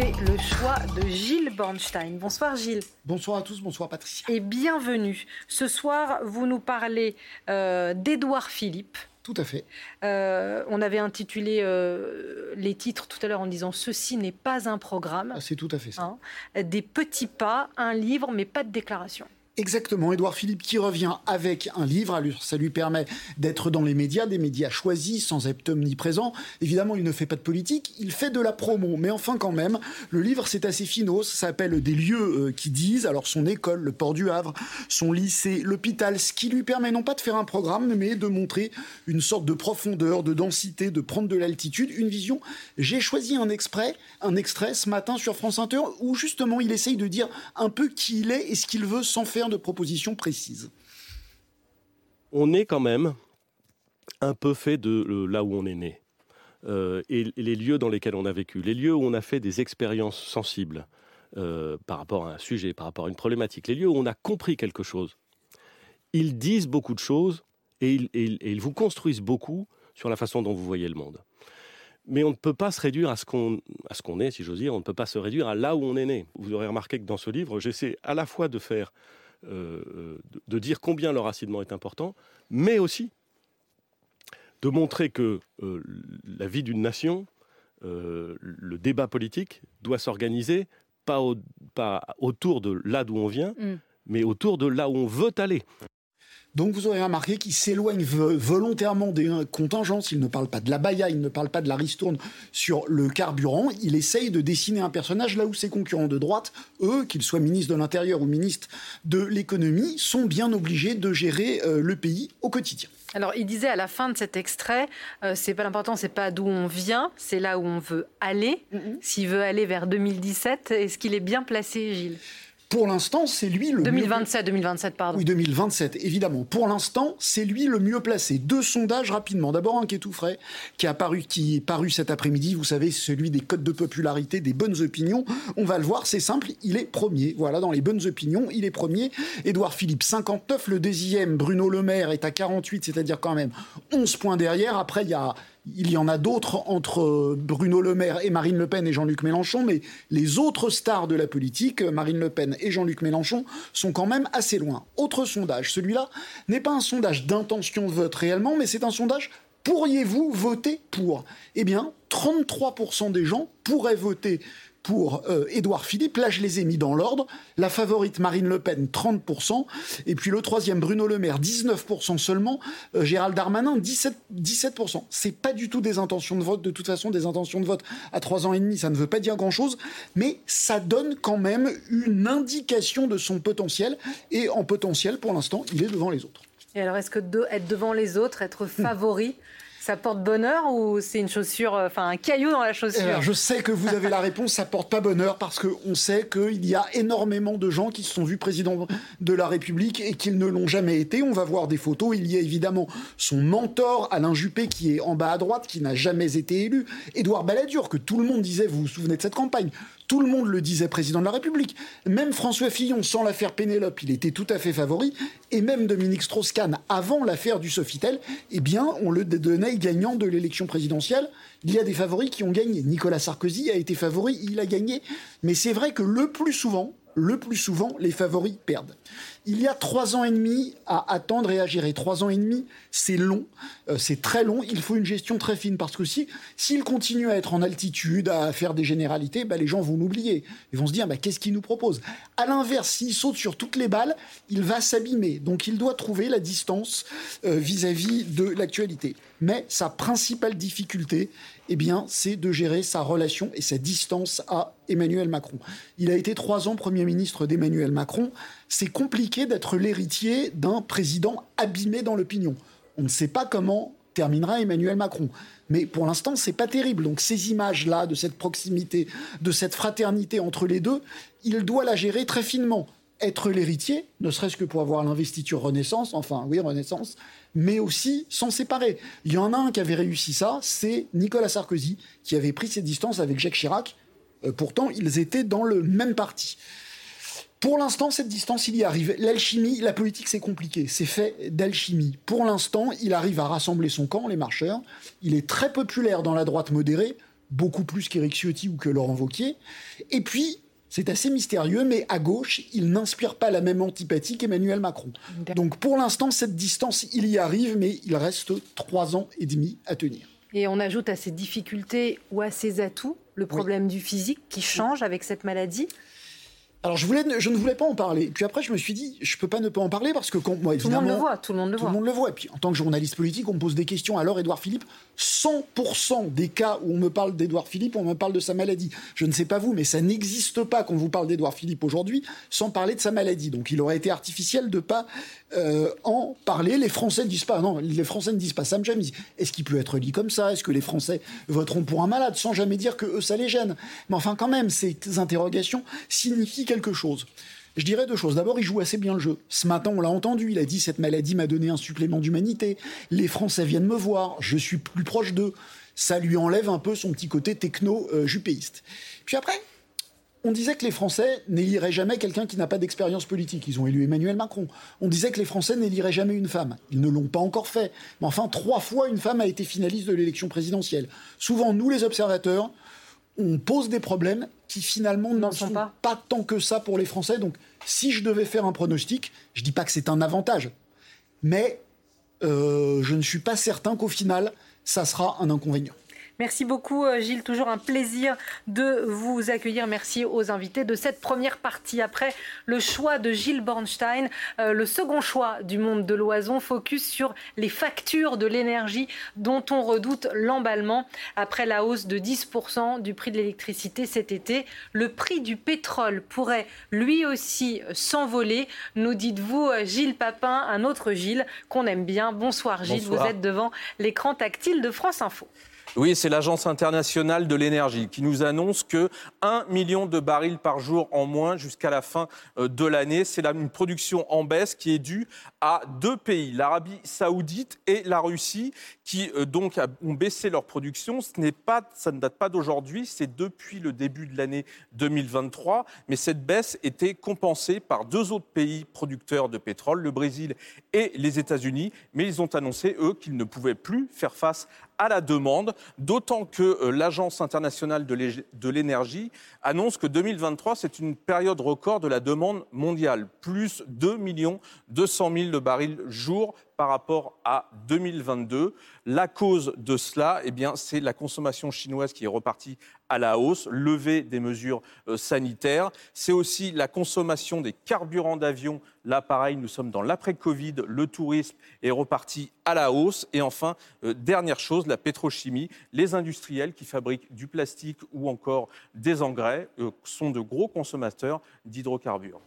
c'est le choix de Gilles Bornstein. Bonsoir Gilles. Bonsoir à tous, bonsoir Patricia. Et bienvenue. Ce soir, vous nous parlez euh, d'Édouard Philippe. Tout à fait. Euh, on avait intitulé euh, les titres tout à l'heure en disant Ceci n'est pas un programme. Ah, c'est tout à fait ça. Hein. des petits pas, un livre, mais pas de déclaration. Exactement, Édouard Philippe qui revient avec un livre, ça lui permet d'être dans les médias, des médias choisis, sans être omniprésent. Évidemment, il ne fait pas de politique, il fait de la promo, mais enfin quand même, le livre c'est assez finot, ça s'appelle Des lieux euh, qui disent, alors son école, le port du Havre, son lycée, l'hôpital, ce qui lui permet non pas de faire un programme, mais de montrer une sorte de profondeur, de densité, de prendre de l'altitude, une vision. J'ai choisi un extrait, un extrait ce matin sur France Inter où justement il essaye de dire un peu qui il est et ce qu'il veut sans faire de propositions précises. On est quand même un peu fait de là où on est né. Euh, et, les lieux dans lesquels on a vécu, les lieux où on a fait des expériences sensibles euh, par rapport à un sujet, par rapport à une problématique, les lieux où on a compris quelque chose. Ils disent beaucoup de choses et ils, vous construisent beaucoup sur la façon dont vous voyez le monde. Mais on ne peut pas se réduire à ce qu'on qu'on est, si j'ose dire, on ne peut pas se réduire à là où on est né. Vous aurez remarqué que dans ce livre, j'essaie à la fois de faire euh, de dire combien le racinement est important, mais aussi de montrer que euh, la vie d'une nation, euh, le débat politique doit s'organiser pas, pas, autour de là d'où on vient, mm. mais autour de là où on veut aller. Donc vous aurez remarqué qu'il s'éloigne volontairement des contingences. Il ne parle pas de la baya, il ne parle pas de la ristourne sur le carburant. Il essaye de dessiner un personnage là où ses concurrents de droite, eux, qu'ils soient ministres de l'Intérieur ou ministres de l'économie, sont bien obligés de gérer euh, le pays au quotidien. Alors, il disait à la fin de cet extrait, euh, c'est pas l'important, c'est pas d'où on vient, c'est là où on veut aller. Mm-hmm. S'il veut aller vers 2017, est-ce qu'il est bien placé, Gilles? Pour l'instant, c'est lui le 2027, 2027, pardon. Oui, 2027, évidemment. Pour l'instant, c'est lui le mieux placé. Deux sondages rapidement. D'abord un qui est tout frais, qui a paru, qui est paru cet après-midi. Vous savez, celui des codes de popularité, des bonnes opinions. On va le voir, c'est simple. Il est premier. Voilà, dans les bonnes opinions, il est premier. Édouard Philippe, 59. Le deuxième, Bruno Le Maire, est à 48, c'est-à-dire quand même 11 points derrière. Après, il y a il y en a d'autres entre Bruno Le Maire et Marine Le Pen et Jean-Luc Mélenchon, mais les autres stars de la politique, Marine Le Pen et Jean-Luc Mélenchon, sont quand même assez loin. Autre sondage, celui-là n'est pas un sondage d'intention de vote réellement, mais c'est un sondage pourriez-vous voter pour? Eh bien, 33% des gens pourraient voter pour euh, Édouard Philippe. Là, je les ai mis dans l'ordre. La favorite Marine Le Pen, 30%. Et puis le troisième, Bruno Le Maire, 19% seulement. Euh, Gérald Darmanin, 17%. 17%. C'est pas du tout des intentions de vote. De toute façon, des intentions de vote à trois ans et demi, ça ne veut pas dire grand-chose. Mais ça donne quand même une indication de son potentiel. Et en potentiel, pour l'instant, il est devant les autres. Et alors, est-ce que être devant les autres, être favori, ça porte bonheur ou c'est une chaussure, euh, enfin un caillou dans la chaussure Je sais que vous avez la réponse, ça porte pas bonheur parce qu'on sait qu'il y a énormément de gens qui se sont vus président de la République et qu'ils ne l'ont jamais été. On va voir des photos. Il y a évidemment son mentor Alain Juppé qui est en bas à droite, qui n'a jamais été élu. Édouard Balladur, que tout le monde disait, vous vous souvenez de cette campagne, tout le monde le disait président de la République. Même François Fillon, sans l'affaire Pénélope, il était tout à fait favori. Et même Dominique Strauss-Kahn, avant l'affaire du Sofitel, eh bien, on le donnait gagnant de l'élection présidentielle. Il y a des favoris qui ont gagné. Nicolas Sarkozy a été favori, il a gagné. Mais c'est vrai que le plus souvent, le plus souvent, les favoris perdent. Il y a trois ans et demi à attendre et à gérer. Trois ans et demi, c'est long, euh, c'est très long. Il faut une gestion très fine parce que si s'il continue à être en altitude, à faire des généralités, bah, les gens vont l'oublier. Ils vont se dire bah, qu'est-ce qu'il nous propose? À l'inverse, s'il saute sur toutes les balles, il va s'abîmer. Donc il doit trouver la distance euh, vis-à-vis de l'actualité. Mais sa principale difficulté, eh bien, c'est de gérer sa relation et sa distance à Emmanuel Macron. Il a été trois ans Premier ministre d'Emmanuel Macron c'est compliqué d'être l'héritier d'un président abîmé dans l'opinion. On ne sait pas comment terminera Emmanuel Macron. Mais pour l'instant, c'est pas terrible. Donc ces images-là, de cette proximité, de cette fraternité entre les deux, il doit la gérer très finement. Être l'héritier, ne serait-ce que pour avoir l'investiture Renaissance, enfin oui, Renaissance, mais aussi s'en séparer. Il y en a un qui avait réussi ça, c'est Nicolas Sarkozy, qui avait pris ses distances avec Jacques Chirac. Euh, pourtant, ils étaient dans le même parti. Pour l'instant, cette distance, il y arrive. L'alchimie, la politique, c'est compliqué. C'est fait d'alchimie. Pour l'instant, il arrive à rassembler son camp, les marcheurs. Il est très populaire dans la droite modérée, beaucoup plus qu'Éric Ciotti ou que Laurent Wauquiez. Et puis, c'est assez mystérieux, mais à gauche, il n'inspire pas la même antipathie qu'Emmanuel Macron. Donc pour l'instant, cette distance, il y arrive, mais il reste trois ans et demi à tenir. Et on ajoute à ces difficultés ou à ces atouts le problème du physique qui change avec cette maladie? Alors je, voulais, je ne voulais pas en parler. Puis après, je me suis dit, je peux pas ne pas en parler parce que moi, évidemment, tout le monde le voit, tout le monde le tout voit. Le monde le voit. Et puis en tant que journaliste politique, on me pose des questions. Alors, Édouard Philippe, 100% des cas où on me parle d'Édouard Philippe, on me parle de sa maladie. Je ne sais pas vous, mais ça n'existe pas qu'on vous parle d'Édouard Philippe aujourd'hui sans parler de sa maladie. Donc il aurait été artificiel de pas euh, en parler. Les Français ne disent pas, non, les Français ne disent pas. Sam James est-ce qu'il peut être dit comme ça? Est-ce que les Français voteront pour un malade? Sans jamais dire que eux, ça les gêne Mais enfin, quand même, ces interrogations signifient quelque chose. Je dirais deux choses. D'abord, il joue assez bien le jeu. Ce matin, on l'a entendu, il a dit cette maladie m'a donné un supplément d'humanité. Les Français viennent me voir, je suis plus proche d'eux. Ça lui enlève un peu son petit côté techno-jupéiste. Puis après, on disait que les Français n'éliraient jamais quelqu'un qui n'a pas d'expérience politique. Ils ont élu Emmanuel Macron. On disait que les Français n'éliraient jamais une femme. Ils ne l'ont pas encore fait. Mais enfin, trois fois, une femme a été finaliste de l'élection présidentielle. Souvent, nous, les observateurs, on pose des problèmes qui finalement ne sont pas. pas. tant que ça pour les Français. Donc, si je devais faire un pronostic, je dis pas que c'est un avantage, mais euh, je ne suis pas certain qu'au final, ça sera un inconvénient. Merci beaucoup euh, Gilles, toujours un plaisir de vous accueillir. Merci aux invités de cette première partie. Après le choix de Gilles Bornstein, euh, le second choix du monde de l'oison focus sur les factures de l'énergie dont on redoute l'emballement. Après la hausse de 10% du prix de l'électricité cet été, le prix du pétrole pourrait lui aussi s'envoler. Nous dites-vous Gilles Papin, un autre Gilles qu'on aime bien. Bonsoir Gilles, vous êtes devant l'écran tactile de France Info. Oui, c'est l'Agence internationale de l'énergie qui nous annonce que 1 million de barils par jour en moins jusqu'à la fin euh, de l'année. C'est une production en baisse qui est due à deux pays, l'Arabie saoudite et la Russie, qui euh, donc ont baissé leur production. Ce pas, ça ne date pas d'aujourd'hui, c'est depuis le début de l'année 2023. Mais cette baisse était compensée par deux autres pays producteurs de pétrole, le Brésil et les États-Unis. Mais ils ont annoncé, eux, qu'ils ne pouvaient plus faire face à la demande, d'autant que euh, l'Agence internationale de l'énergie annonce que 2023, c'est une période record de la demande mondiale, plus 2 200 000 de barils jour par rapport à 2022. La cause de cela, eh bien, c'est la consommation chinoise qui est repartie à la hausse, levée des mesures euh, sanitaires. C'est aussi la consommation des carburants d'avion. Là, pareil, nous sommes dans l'après-Covid. Le tourisme est reparti à la hausse. Et enfin, euh, dernière chose, la pétrochimie. Les industriels qui fabriquent du plastique ou encore des engrais euh, sont de gros consommateurs d'hydrocarbures.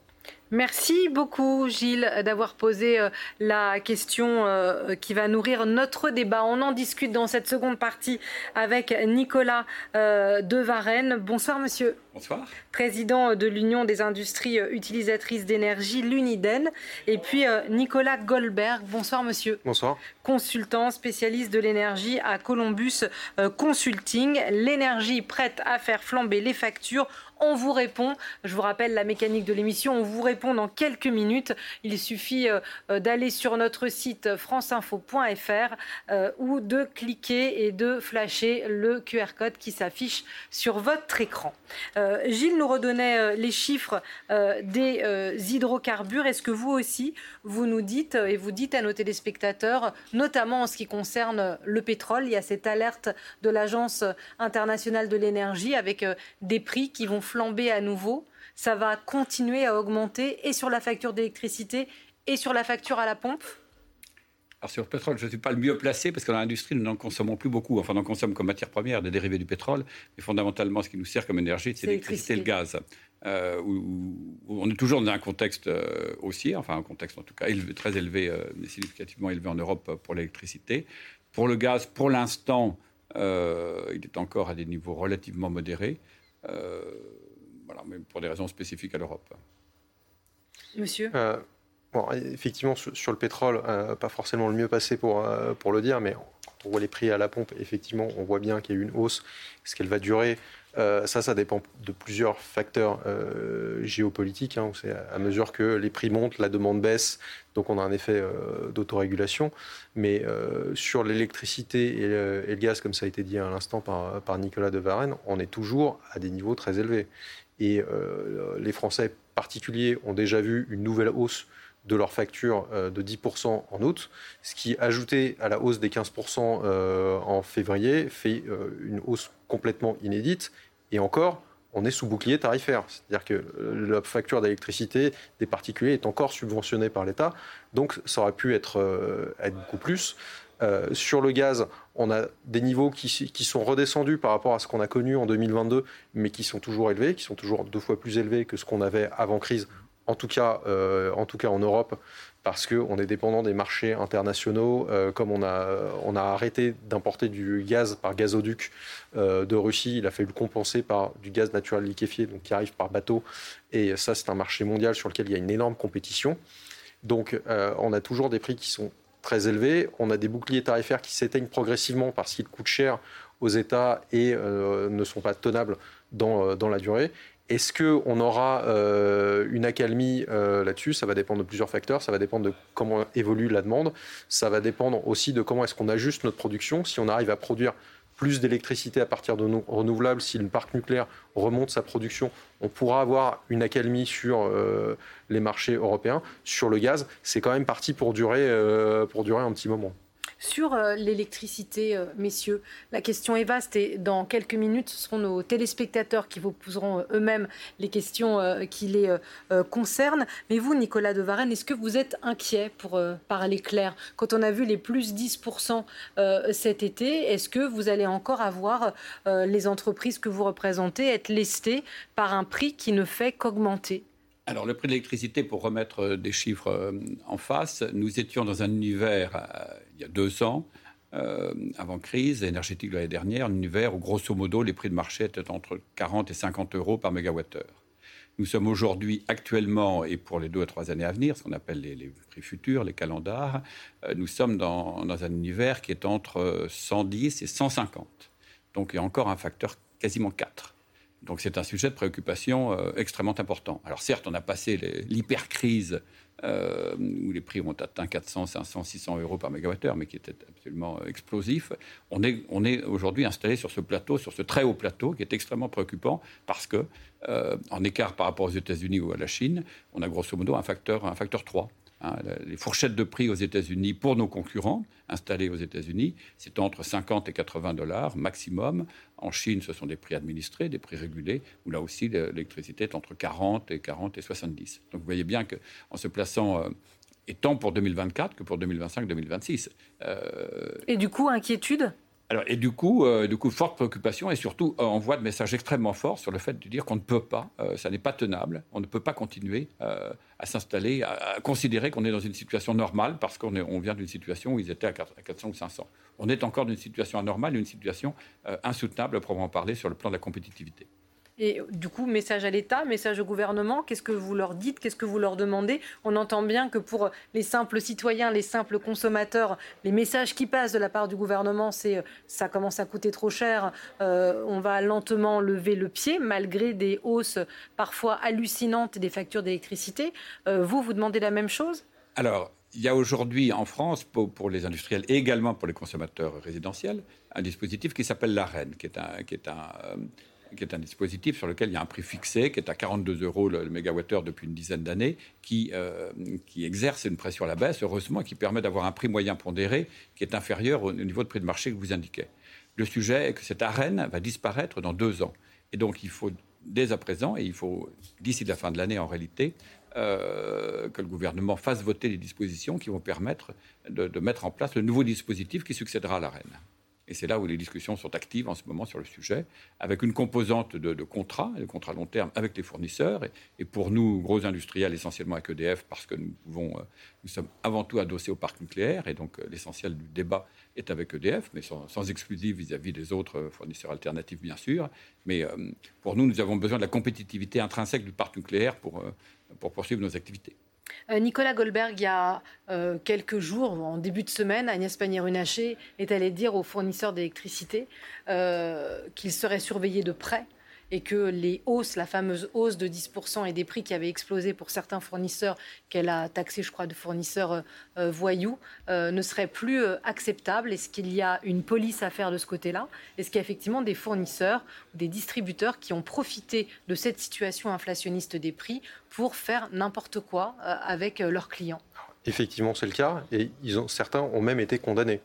Merci beaucoup Gilles d'avoir posé euh, la question euh, qui va nourrir notre débat. On en discute dans cette seconde partie avec Nicolas euh, de Varennes. Bonsoir monsieur. Bonsoir. Président de l'Union des industries utilisatrices d'énergie, l'UNIDEN. Et puis Nicolas Goldberg. Bonsoir monsieur. Bonsoir. Consultant, spécialiste de l'énergie à Columbus Consulting. L'énergie prête à faire flamber les factures on vous répond. Je vous rappelle la mécanique de l'émission. On vous répond dans quelques minutes. Il suffit euh, euh, d'aller sur notre site franceinfo.fr euh, ou de cliquer et de flasher le QR code qui s'affiche sur votre écran. Gilles nous redonnait les chiffres des hydrocarbures. Est-ce que vous aussi, vous nous dites et vous dites à nos téléspectateurs, notamment en ce qui concerne le pétrole, il y a cette alerte de l'Agence internationale de l'énergie avec des prix qui vont flamber à nouveau. Ça va continuer à augmenter et sur la facture d'électricité et sur la facture à la pompe alors sur le pétrole, je ne suis pas le mieux placé parce que dans l'industrie, nous n'en consommons plus beaucoup. Enfin, on en consomme comme matière première des dérivés du pétrole. Mais fondamentalement, ce qui nous sert comme énergie, c'est l'électricité et le gaz. Euh, où, on est toujours dans un contexte euh, haussier, enfin un contexte en tout cas élevé, très élevé, euh, mais significativement élevé en Europe pour l'électricité. Pour le gaz, pour l'instant, il est encore à des niveaux relativement modérés. Voilà, mais pour des raisons spécifiques à l'Europe. Monsieur euh, bon, Effectivement, sur, le pétrole, euh, pas forcément le mieux passé pour, euh, pour le dire, mais quand on voit les prix à la pompe, effectivement, on voit bien qu'il y a eu une hausse. Est-ce qu'elle va durer? Ça, ça dépend de plusieurs facteurs géopolitiques. Hein, à mesure que les prix montent, la demande baisse, donc on a un effet d'autorégulation. Mais sur l'électricité et, le gaz, comme ça a été dit à l'instant par, Nicolas de Varenne, on est toujours à des niveaux très élevés. Et euh, les Français particuliers ont déjà vu une nouvelle hausse de leur facture euh, de 10% en août, ce qui, ajouté à la hausse des 15% euh, en février, fait une hausse complètement inédite. Et encore, on est sous bouclier tarifaire. C'est-à-dire que la facture d'électricité des particuliers est encore subventionnée par l'État. Donc ça aurait pu être, être beaucoup plus. Euh, sur le gaz, on a des niveaux qui, sont redescendus par rapport à ce qu'on a connu en 2022, mais qui sont toujours élevés, qui sont toujours deux fois plus élevés que ce qu'on avait avant crise, en tout cas, euh, en, tout cas en Europe, parce qu'on est dépendant des marchés internationaux. Euh, comme on a, on a arrêté d'importer du gaz par gazoduc de Russie, il a fallu le compenser par du gaz naturel liquéfié, donc qui arrive par bateau. Et ça, c'est un marché mondial sur lequel il y a une énorme compétition. Donc, on a toujours des prix qui sont très élevé. On a des boucliers tarifaires qui s'éteignent progressivement parce qu'ils coûtent cher aux États et euh, ne sont pas tenables dans, euh, dans la durée. Est-ce qu'on aura euh, une accalmie là-dessus? Ça va dépendre de plusieurs facteurs. Ça va dépendre de comment évolue la demande. Ça va dépendre aussi de comment est-ce qu'on ajuste notre production. Si on arrive à produire plus d'électricité à partir de renouvelables, si le parc nucléaire remonte sa production, on pourra avoir une accalmie sur euh, les marchés européens. Sur le gaz, c'est quand même parti pour durer, euh, pour durer un petit moment. Sur euh, l'électricité, euh, messieurs, la question est vaste et dans quelques minutes, ce seront nos téléspectateurs qui vous poseront euh, eux-mêmes les questions qui les concernent. Mais vous, Nicolas de Varenne, est-ce que vous êtes inquiet pour parler clair? Quand on a vu les plus 10% cet été, est-ce que vous allez encore avoir les entreprises que vous représentez être lestées par un prix qui ne fait qu'augmenter? Alors, le prix de l'électricité, pour remettre des chiffres en face, nous étions dans un univers il y a deux ans, euh, avant crise énergétique de l'année dernière, un univers où grosso modo les prix de marché étaient entre 40 et 50 euros par mégawattheure. Nous sommes aujourd'hui actuellement, et pour les deux à trois années à venir, ce qu'on appelle les, prix futurs, les calendars, euh, nous sommes dans, dans, un univers qui est entre 110 et 150. Donc il y a encore un facteur quasiment 4. Donc c'est un sujet de préoccupation euh, extrêmement important. Alors certes, on a passé l'hypercrise euh, où les prix ont atteint 400, 500, 600 euros par mégawattheure, mais qui était absolument euh, explosif. On est, on est aujourd'hui installé sur ce plateau, sur ce très haut plateau, qui est extrêmement préoccupant parce que, en écart par rapport aux États-Unis ou à la Chine, on a grosso modo un facteur, un facteur 3. Hein, les fourchettes de prix aux États-Unis pour nos concurrents installés aux États-Unis, c'est entre 50 et 80 dollars maximum. En Chine, ce sont des prix administrés, des prix régulés, où là aussi l'électricité est entre 40 et 40 et 70. Donc vous voyez bien qu'en se plaçant euh, et tant pour 2024 que pour 2025-2026. Euh, et du coup, inquiétude? Alors, et du coup, euh, du forte préoccupation et surtout, euh, de messages extrêmement forts sur le fait de dire qu'on ne peut pas, ça n'est pas tenable, on ne peut pas continuer à s'installer, à, considérer qu'on est dans une situation normale parce qu'on on vient d'une situation où ils étaient à 400 ou 500. On est encore dans une situation anormale, une situation insoutenable, proprement parler, sur le plan de la compétitivité. Et du coup, message à l'État, message au gouvernement, qu'est-ce que vous leur dites, qu'est-ce que vous leur demandez? On entend bien que pour les simples citoyens, les simples consommateurs, les messages qui passent de la part du gouvernement, c'est euh, ça commence à coûter trop cher, euh, on va lentement lever le pied malgré des hausses parfois hallucinantes des factures d'électricité. Euh, vous, vous demandez la même chose? Alors, il y a aujourd'hui en France, pour, les industriels et également pour les consommateurs résidentiels, un dispositif qui s'appelle l'AREN, qui qui est un qui est un dispositif sur lequel il y a un prix fixé, qui est à 42 euros le, mégawattheure depuis une dizaine d'années, qui, euh, qui exerce une pression à la baisse, heureusement, et qui permet d'avoir un prix moyen pondéré qui est inférieur au, niveau de prix de marché que vous indiquez. Le sujet est que cette arène va disparaître dans deux ans. Et donc, il faut, dès à présent, et il faut, d'ici la fin de l'année en réalité, euh, que le gouvernement fasse voter les dispositions qui vont permettre de, de mettre en place le nouveau dispositif qui succédera à l'arène. Et c'est là où les discussions sont actives en ce moment sur le sujet, avec une composante de, de contrats, de contrats long terme avec les fournisseurs. Et, pour nous, gros industriels, essentiellement avec EDF, parce que euh, nous sommes avant tout adossés au parc nucléaire. Et donc, euh, l'essentiel du débat est avec EDF, mais sans, sans vis-à-vis des autres euh, fournisseurs alternatifs, bien sûr. Mais pour nous, nous avons besoin de la compétitivité intrinsèque du parc nucléaire pour poursuivre nos activités. Euh, Nicolas Goldberg, il y a euh, quelques jours, en début de semaine, Agnès Pannier-Runacher est allée dire aux fournisseurs d'électricité euh, qu'ils seraient surveillés de près et que les hausses, la fameuse hausse de 10% et des prix qui avaient explosé pour certains fournisseurs, qu'elle a taxé, je crois, de fournisseurs euh, euh, voyous, euh, ne seraient plus acceptables Est-ce qu'il y a une police à faire de ce côté-là? Est-ce qu'il y a effectivement des fournisseurs, des distributeurs qui ont profité de cette situation inflationniste des prix pour faire n'importe quoi avec leurs clients? Effectivement, c'est le cas, et certains ont même été condamnés.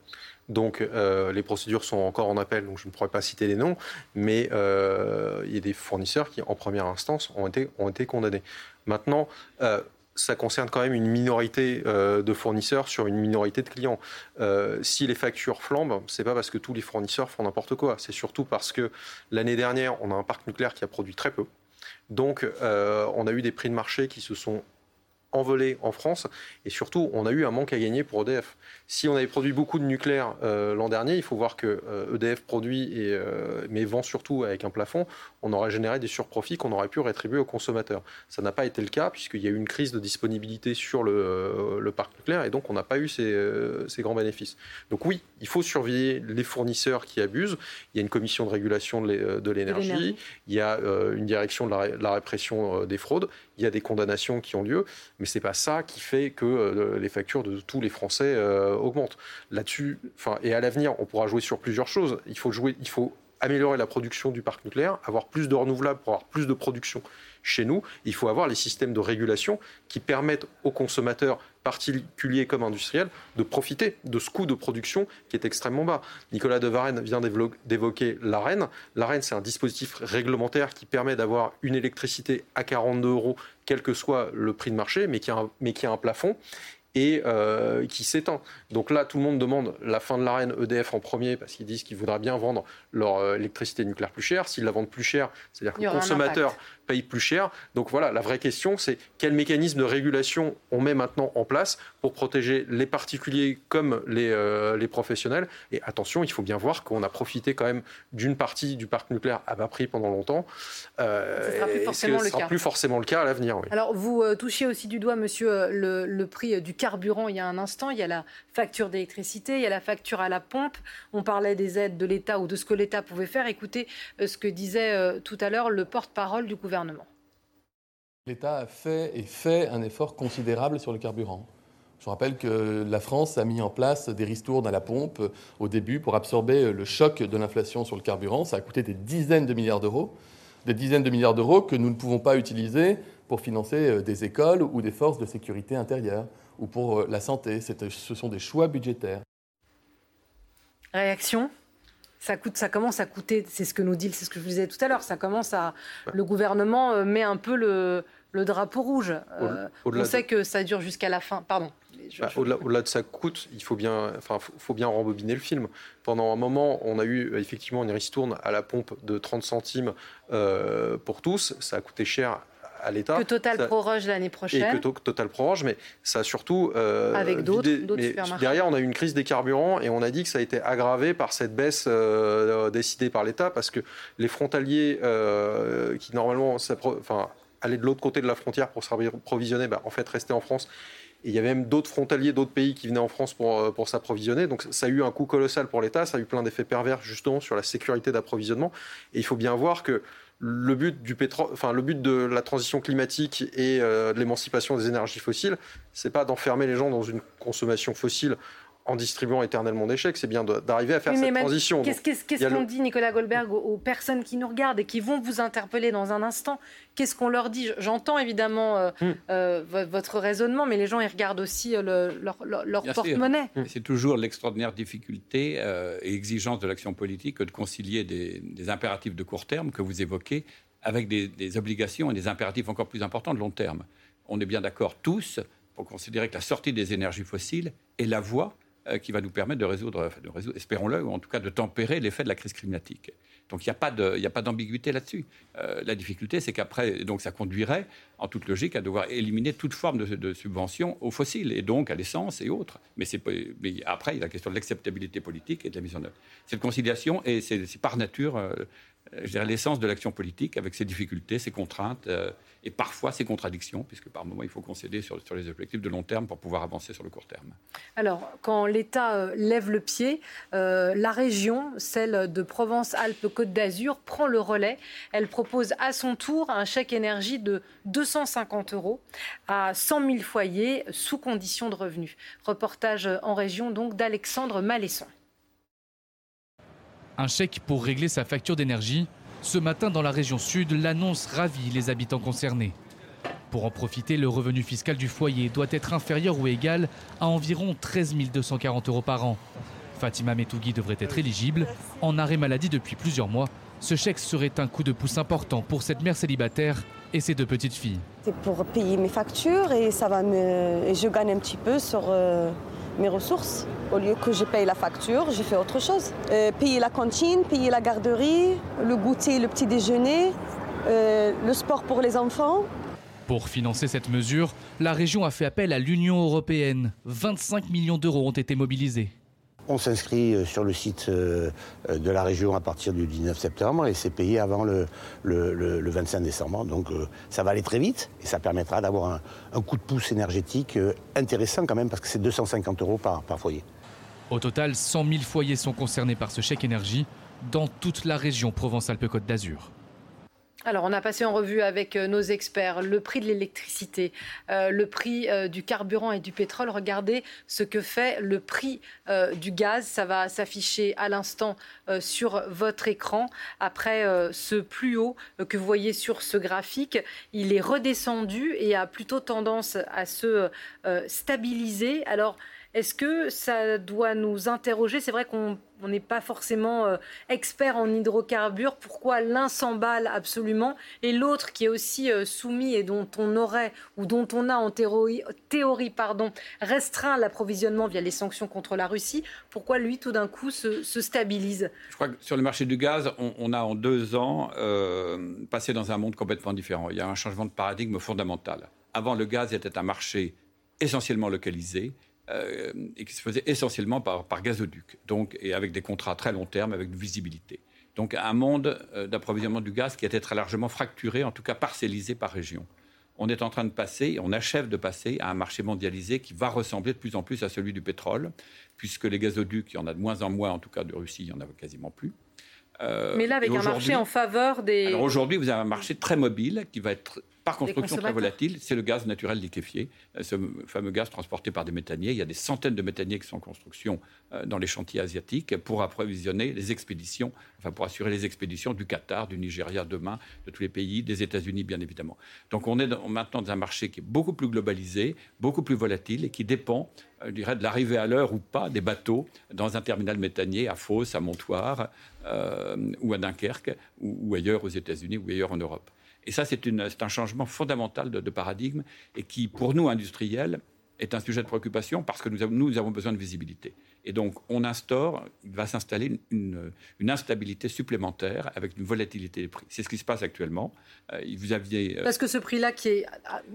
Donc euh, les procédures sont encore en appel, donc je ne pourrais pas citer les noms, mais euh, il y a des fournisseurs qui, en première instance, ont été, ont été condamnés. Maintenant, euh, ça concerne quand même une minorité de fournisseurs sur une minorité de clients. si les factures flambent, c'est pas parce que tous les fournisseurs font n'importe quoi, c'est surtout parce que l'année dernière, on a un parc nucléaire qui a produit très peu. Donc, on a eu des prix de marché qui se sont envolé en France. Et surtout, on a eu un manque à gagner pour EDF. Si on avait produit beaucoup de nucléaire euh, l'an dernier, il faut voir que EDF euh, e produit, et, euh, mais vend surtout avec un plafond, on aurait généré des surprofits qu'on aurait pu rétribuer aux consommateurs. Ça n'a pas été le cas, puisqu'il y a eu une crise de disponibilité sur le, le parc nucléaire, et donc on n'a pas eu ces, ces, grands bénéfices. Donc oui, il faut surveiller les fournisseurs qui abusent. Il y a une commission de régulation de l'énergie, il y a une direction de la, de la répression des fraudes, il y a des condamnations qui ont lieu, mais ce n'est pas ça qui fait que euh, les factures de tous les Français euh, augmentent. Là-dessus, et à l'avenir, on pourra jouer sur plusieurs choses. Il faut jouer, il faut améliorer la production du parc nucléaire, avoir plus de renouvelables pour avoir plus de production chez nous. Il faut avoir les systèmes de régulation qui permettent aux consommateurs particuliers comme industriels de profiter de ce coût de production qui est extrêmement bas. Nicolas de Varenne vient d'évoquer l'AREN. L'AREN, c'est un dispositif réglementaire qui permet d'avoir une électricité à 42 euros, quel que soit le prix de marché, mais qui a mais qui a un plafond et euh, qui s'étend. Donc là, tout le monde demande la fin de l'arène EDF en premier parce qu'ils disent qu'ils voudraient bien vendre leur euh, électricité nucléaire plus cher. S'ils la vendent plus cher, c'est-à-dire que le consommateur paye plus cher. Donc voilà, la vraie question, c'est quel mécanisme de régulation on met maintenant en place pour protéger les particuliers comme les, euh, les professionnels. Et attention, il faut bien voir qu'on a profité quand même d'une partie du parc nucléaire à bas prix pendant longtemps. Euh, ce sera plus forcément, le, sera plus forcément le cas à l'avenir. Alors vous euh, touchiez aussi du doigt, monsieur, le, le prix du carburant il y a un instant. Il y a la facture d'électricité, il y a la facture à la pompe. On parlait des aides de l'État ou de ce que l'État pouvait faire. Écoutez ce que disait tout à l'heure le porte-parole du gouvernement L'État a fait et fait un effort considérable sur le carburant. Je rappelle que la France a mis en place des ristournes à la pompe au début pour absorber le choc de l'inflation sur le carburant. Ça a coûté des dizaines de milliards d'euros. Des dizaines de milliards d'euros que nous ne pouvons pas utiliser pour financer des écoles ou des forces de sécurité intérieure ou pour la santé. Ce sont des choix budgétaires. Réaction? Ça, coûte, ça commence à coûter, c'est ce que nous dit, c'est ce que je vous disais tout à l'heure, ça commence à. Le gouvernement euh, met un peu le, le drapeau rouge. Euh, on sait que ça dure jusqu'à la fin. Pardon. Bah, au-delà, de ça coûte, il faut bien, enfin, faut, bien rembobiner le film. Pendant un moment, on a eu euh, effectivement une ristourne à la pompe de 30 centimes pour tous. Ça a coûté cher à l'État. Que Total proroge l'année prochaine. Et que Total proroge, mais ça a surtout. Euh, Avec d'autres supermarchés. Derrière, on a eu une crise des carburants et on a dit que ça a été aggravé par cette baisse euh, décidée par l'État parce que les frontaliers euh, qui normalement enfin, allaient de l'autre côté de la frontière pour s'approvisionner, bah, en fait, restaient en France. Et il y avait même d'autres frontaliers, d'autres pays qui venaient en France pour, pour s'approvisionner. Donc ça a eu un coût colossal pour l'État, ça a eu plein d'effets pervers justement sur la sécurité d'approvisionnement. Et il faut bien voir que le but du enfin le but de la transition climatique et euh, de l'émancipation des énergies fossiles, c'est pas d'enfermer les gens dans une consommation fossile en distribuant éternellement des chèques, c'est bien d'arriver à faire cette transition. Qu'est-ce qu'on dit, Nicolas Goldberg, aux, personnes qui nous regardent et qui vont vous interpeller dans un instant Qu'est-ce qu'on leur dit? J'entends évidemment euh, hmm. euh, votre raisonnement, mais les gens, ils regardent aussi leur, porte-monnaie. C'est toujours l'extraordinaire difficulté et exigence de l'action politique de concilier des, des, impératifs de court terme que vous évoquez avec des, des obligations et des impératifs encore plus importants de long terme. On est bien d'accord tous pour considérer que la sortie des énergies fossiles est la voie euh, qui va nous permettre de résoudre, espérons-le, ou en tout cas de tempérer l'effet de la crise climatique. Donc il n'y a pas d'ambiguïté là-dessus. Euh, la difficulté, c'est qu'après, donc ça conduirait, en toute logique, à devoir éliminer toute forme de, de subvention aux fossiles et donc à l'essence et autres. Mais, mais, après, il y a la question de l'acceptabilité politique et de la mise en œuvre. Cette conciliation, et c'est par nature, euh, je dirais, l'essence de l'action politique, avec ses difficultés, ses contraintes et parfois ces contradictions, puisque par moments il faut concéder sur, les objectifs de long terme pour pouvoir avancer sur le court terme. Alors, quand l'État euh, lève le pied, euh, la région, celle de Provence-Alpes-Côte d'Azur, prend le relais. Elle propose à son tour un chèque énergie de 250 euros à 100 000 foyers sous condition de revenus. Reportage en région donc d'Alexandre Malesson. Un chèque pour régler sa facture d'énergie ce matin, dans la région sud, l'annonce ravit les habitants concernés. Pour en profiter, le revenu fiscal du foyer doit être inférieur ou égal à environ 13 240 euros par an. Fatima Metougui devrait être éligible. En arrêt maladie depuis plusieurs mois, ce chèque serait un coup de pouce important pour cette mère célibataire et ses deux petites filles. C'est pour payer mes factures et ça va me... je gagne un petit peu sur euh, mes ressources. Au lieu que je paye la facture, je fais autre chose. Euh, payer la cantine, payer la garderie, le goûter, le petit déjeuner, euh, le sport pour les enfants. Pour financer cette mesure, la région a fait appel à l'Union européenne. 25 millions d'euros ont été mobilisés. On s'inscrit euh, sur le site euh, euh, de la région à partir du 19 septembre et c'est payé avant le, 25 décembre. Donc ça va aller très vite et ça permettra d'avoir un, coup de pouce énergétique intéressant quand même parce que c'est 250 euros par, par foyer. Au total, 100 000 foyers sont concernés par ce chèque énergie dans toute la région Provence-Alpes-Côte d'Azur. Alors, on a passé en revue avec euh, nos experts le prix de l'électricité, euh, le prix euh, du carburant et du pétrole. Regardez ce que fait le prix du gaz. Ça va s'afficher à l'instant sur votre écran. Après ce plus haut que vous voyez sur ce graphique, il est redescendu et a plutôt tendance à se stabiliser. Alors, est-ce que ça doit nous interroger? C'est vrai qu'on n'est pas forcément euh, expert en hydrocarbures. Pourquoi l'un s'emballe absolument et l'autre qui est aussi euh, soumis et dont on aurait ou dont on a en théorie, pardon, restreint l'approvisionnement via les sanctions contre la Russie, pourquoi lui tout d'un coup se, stabilise? Je crois que sur le marché du gaz, on, a en deux ans euh, passé dans un monde complètement différent. Il y a un changement de paradigme fondamental. Avant, le gaz était un marché essentiellement localisé euh, et qui se faisait essentiellement par, par gazoduc, donc, et avec des contrats très long terme, avec de visibilité. Donc un monde euh, d'approvisionnement du gaz qui était très largement fracturé, en tout cas parcellisé par région. On est en train de passer, on achève de passer à un marché mondialisé qui va ressembler de plus en plus à celui du pétrole, puisque les gazoducs, il y en a de moins en moins, en tout cas de Russie, il n'y en a quasiment plus. Euh, Mais là, avec un marché en faveur des... Alors aujourd'hui, vous avez un marché très mobile qui va être par construction très volatile, c'est le gaz naturel liquéfié, euh, ce fameux gaz transporté par des méthaniers. Il y a des centaines de méthaniers qui sont en construction euh, dans les chantiers asiatiques pour approvisionner les expéditions, enfin pour assurer les expéditions du Qatar, du Nigeria demain, de tous les pays, des États-Unis bien évidemment. Donc on est maintenant dans un marché qui est beaucoup plus globalisé, beaucoup plus volatile et qui dépend, euh, je dirais, de l'arrivée à l'heure ou pas des bateaux dans un terminal méthanier à Fos, à Montoire ou à Dunkerque ou ailleurs aux États-Unis ou ailleurs en Europe. Et ça, c'est un changement fondamental de, paradigme et qui, pour nous, industriels, est un sujet de préoccupation parce que nous avons besoin de visibilité. Et donc, on instaure, il va s'installer une, instabilité supplémentaire avec une volatilité des prix. C'est ce qui se passe actuellement. Euh, vous aviez, euh, parce que ce prix-là qui, est,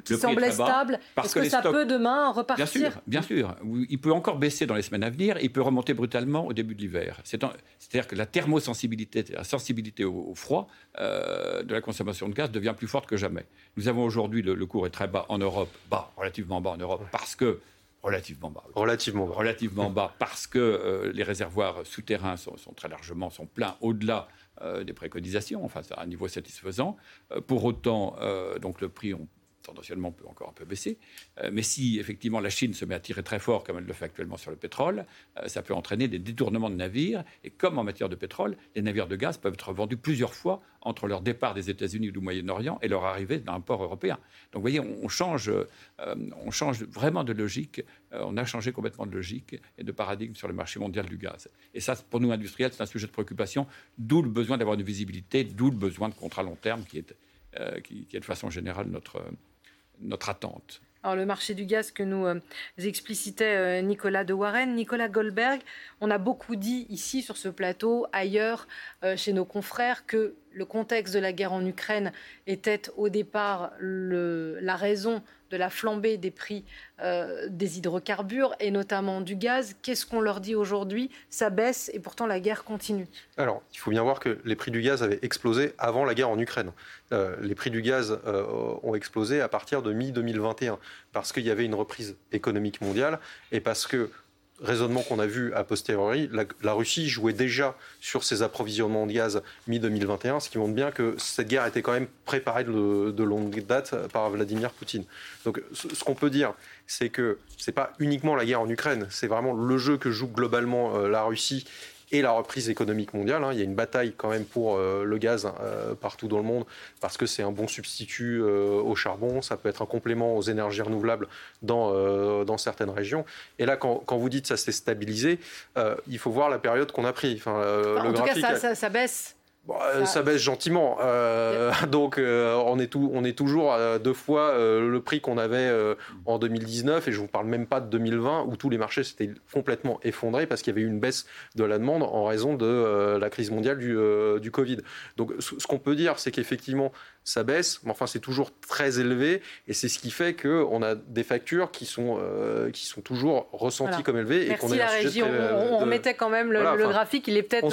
qui semblait stable, est-ce que, ça peut demain repartir Bien sûr, bien sûr. Il peut encore baisser dans les semaines à venir, il peut remonter brutalement au début de l'hiver. C'est-à-dire que la thermosensibilité, la sensibilité au, froid euh, de la consommation de gaz devient plus forte que jamais. Nous avons aujourd'hui, le, le cours est très bas en Europe, bas, relativement bas en Europe, parce que Relativement bas. Relativement bas. Relativement bas parce que euh, les réservoirs souterrains sont, très largement sont pleins au-delà euh, des préconisations, enfin à un niveau satisfaisant. Euh, pour autant, donc le prix, on tendanciellement peut encore un peu baisser. Euh, mais si effectivement la Chine se met à tirer très fort, comme elle le fait actuellement sur le pétrole, euh, ça peut entraîner des détournements de navires. Et comme en matière de pétrole, les navires de gaz peuvent être vendus plusieurs fois entre leur départ des États-Unis ou du Moyen-Orient et leur arrivée dans un port européen. Donc vous voyez, on change, euh, on change vraiment de logique. on a changé complètement de logique et de paradigme sur le marché mondial du gaz. Et ça, pour nous industriels, c'est un sujet de préoccupation. D'où le besoin d'avoir une visibilité, d'où le besoin de contrats long terme qui est, qui est de façon générale notre notre attente. Alors, le marché du gaz que nous euh, explicitait euh, Nicolas de Warren, Nicolas Goldberg, on a beaucoup dit ici sur ce plateau, ailleurs, euh, chez nos confrères, que le contexte de la guerre en Ukraine était au départ la raison de la flambée des prix des hydrocarbures et notamment du gaz. Qu'est-ce qu'on leur dit aujourd'hui? Ça baisse et pourtant la guerre continue. Alors, il faut bien voir que les prix du gaz avaient explosé avant la guerre en Ukraine. Euh, les prix du gaz euh, ont explosé à partir de mi-2021 parce qu'il y avait une reprise économique mondiale et parce que raisonnement qu'on a vu a posteriori, la, Russie jouait déjà sur ses approvisionnements de gaz mi-2021, ce qui montre bien que cette guerre était quand même préparée de, longue date par Vladimir Poutine. Donc ce, qu'on peut dire, c'est que ce n'est pas uniquement la guerre en Ukraine, c'est vraiment le jeu que joue globalement euh, la Russie et la reprise économique mondiale. Hein. Il y a une bataille quand même pour euh, le gaz euh, partout dans le monde parce que c'est un bon substitut euh, au charbon, ça peut être un complément aux énergies renouvelables dans, dans certaines régions. Et là, quand, quand vous dites ça s'est stabilisé, il faut voir la période qu'on a pris. Enfin, en tout cas, ça baisse. Euh, ça... baisse gentiment. Euh, donc, euh, on, est tout, on est toujours à deux fois le prix qu'on avait en 2019. Et je ne vous parle même pas de 2020, où tous les marchés s'étaient complètement effondrés parce qu'il y avait eu une baisse de la demande en raison de la crise mondiale du, du Covid. Donc, ce qu'on peut dire, c'est qu'effectivement, ça baisse, mais enfin c'est toujours très élevé et c'est ce qui fait qu'on a des factures qui sont, euh, qui sont toujours ressenties comme élevées. Merci et qu'on la régie, on, remettait quand même le, graphique, il est peut-être...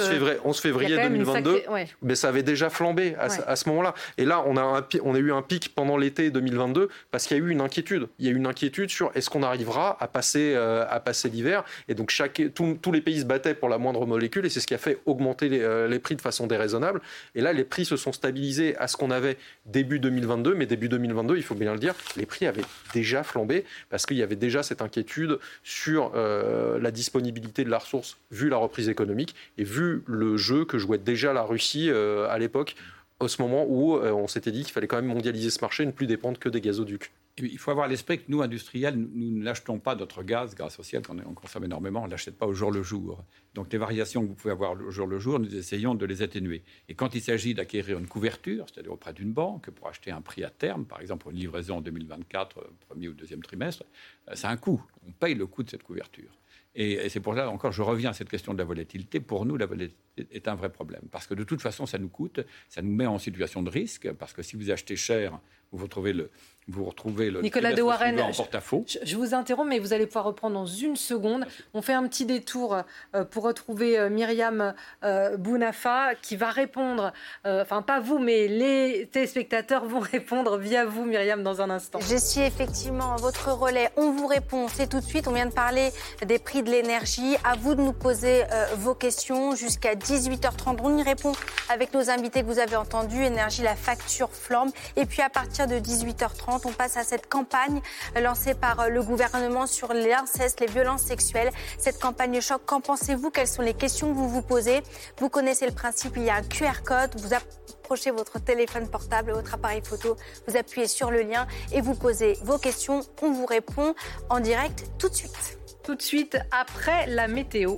11 février, 2022, mais ça avait déjà flambé à, ce moment-là. Et là, on a, un, on a eu un pic pendant l'été 2022 parce qu'il y a eu une inquiétude. Il y a eu une inquiétude sur est-ce qu'on arrivera à passer, euh, à passer l'hiver et donc chaque, tous les pays se battaient pour la moindre molécule et c'est ce qui a fait augmenter les, euh, les prix de façon déraisonnable. Et là, les prix se sont stabilisés à ce qu'on avait début 2022, mais début 2022, il faut bien le dire, les prix avaient déjà flambé parce qu'il y avait déjà cette inquiétude sur euh, la disponibilité de la ressource vu la reprise économique et vu le jeu que jouait déjà la Russie euh, à l'époque, au ce moment où euh, on s'était dit qu'il fallait quand même mondialiser ce marché et ne plus dépendre que des gazoducs. Il faut avoir l'esprit que nous, industriels, nous n'achetons pas notre gaz grâce au ciel, on consomme énormément, on ne l'achète pas au jour le jour. Donc les variations que vous pouvez avoir au jour le jour, nous essayons de les atténuer. Et quand il s'agit d'acquérir une couverture, c'est-à-dire auprès d'une banque, pour acheter un prix à terme, par exemple pour une livraison en 2024, premier ou deuxième trimestre, euh, c'est un coût. On paye le coût de cette couverture. Et, c'est pour ça, encore, je reviens à cette question de la volatilité. Pour nous, la volatilité est un vrai problème. Parce que de toute façon, ça nous coûte, ça nous met en situation de risque. Parce que si vous achetez cher, vous retrouvez le, vous retrouvez le Nicolas de Warren en porte-à-faux. Je, vous interromps, mais vous allez pouvoir reprendre dans une seconde. On fait un petit détour euh, pour retrouver euh, Myriam euh, Bounafa qui va répondre, enfin pas vous, mais les téléspectateurs vont répondre via vous, Myriam, dans un instant. Je suis effectivement votre relais. On vous répond, c'est tout de suite. On vient de parler des prix prix de l'énergie. À vous de nous poser euh, vos questions jusqu'à 18h30. On y répond avec nos invités que vous avez entendus. Énergie, la facture flambe. Et puis à partir de 18h30, on passe à cette campagne lancée par le gouvernement sur l'inceste, les violences sexuelles. Cette campagne choc, qu'en pensez-vous? Quelles sont les questions que vous vous posez? Vous connaissez le principe, il y a un QR code. Vous approchez votre téléphone portable, votre appareil photo, vous appuyez sur le lien et vous posez vos questions. On vous répond en direct tout de suite. Tout de suite après la météo.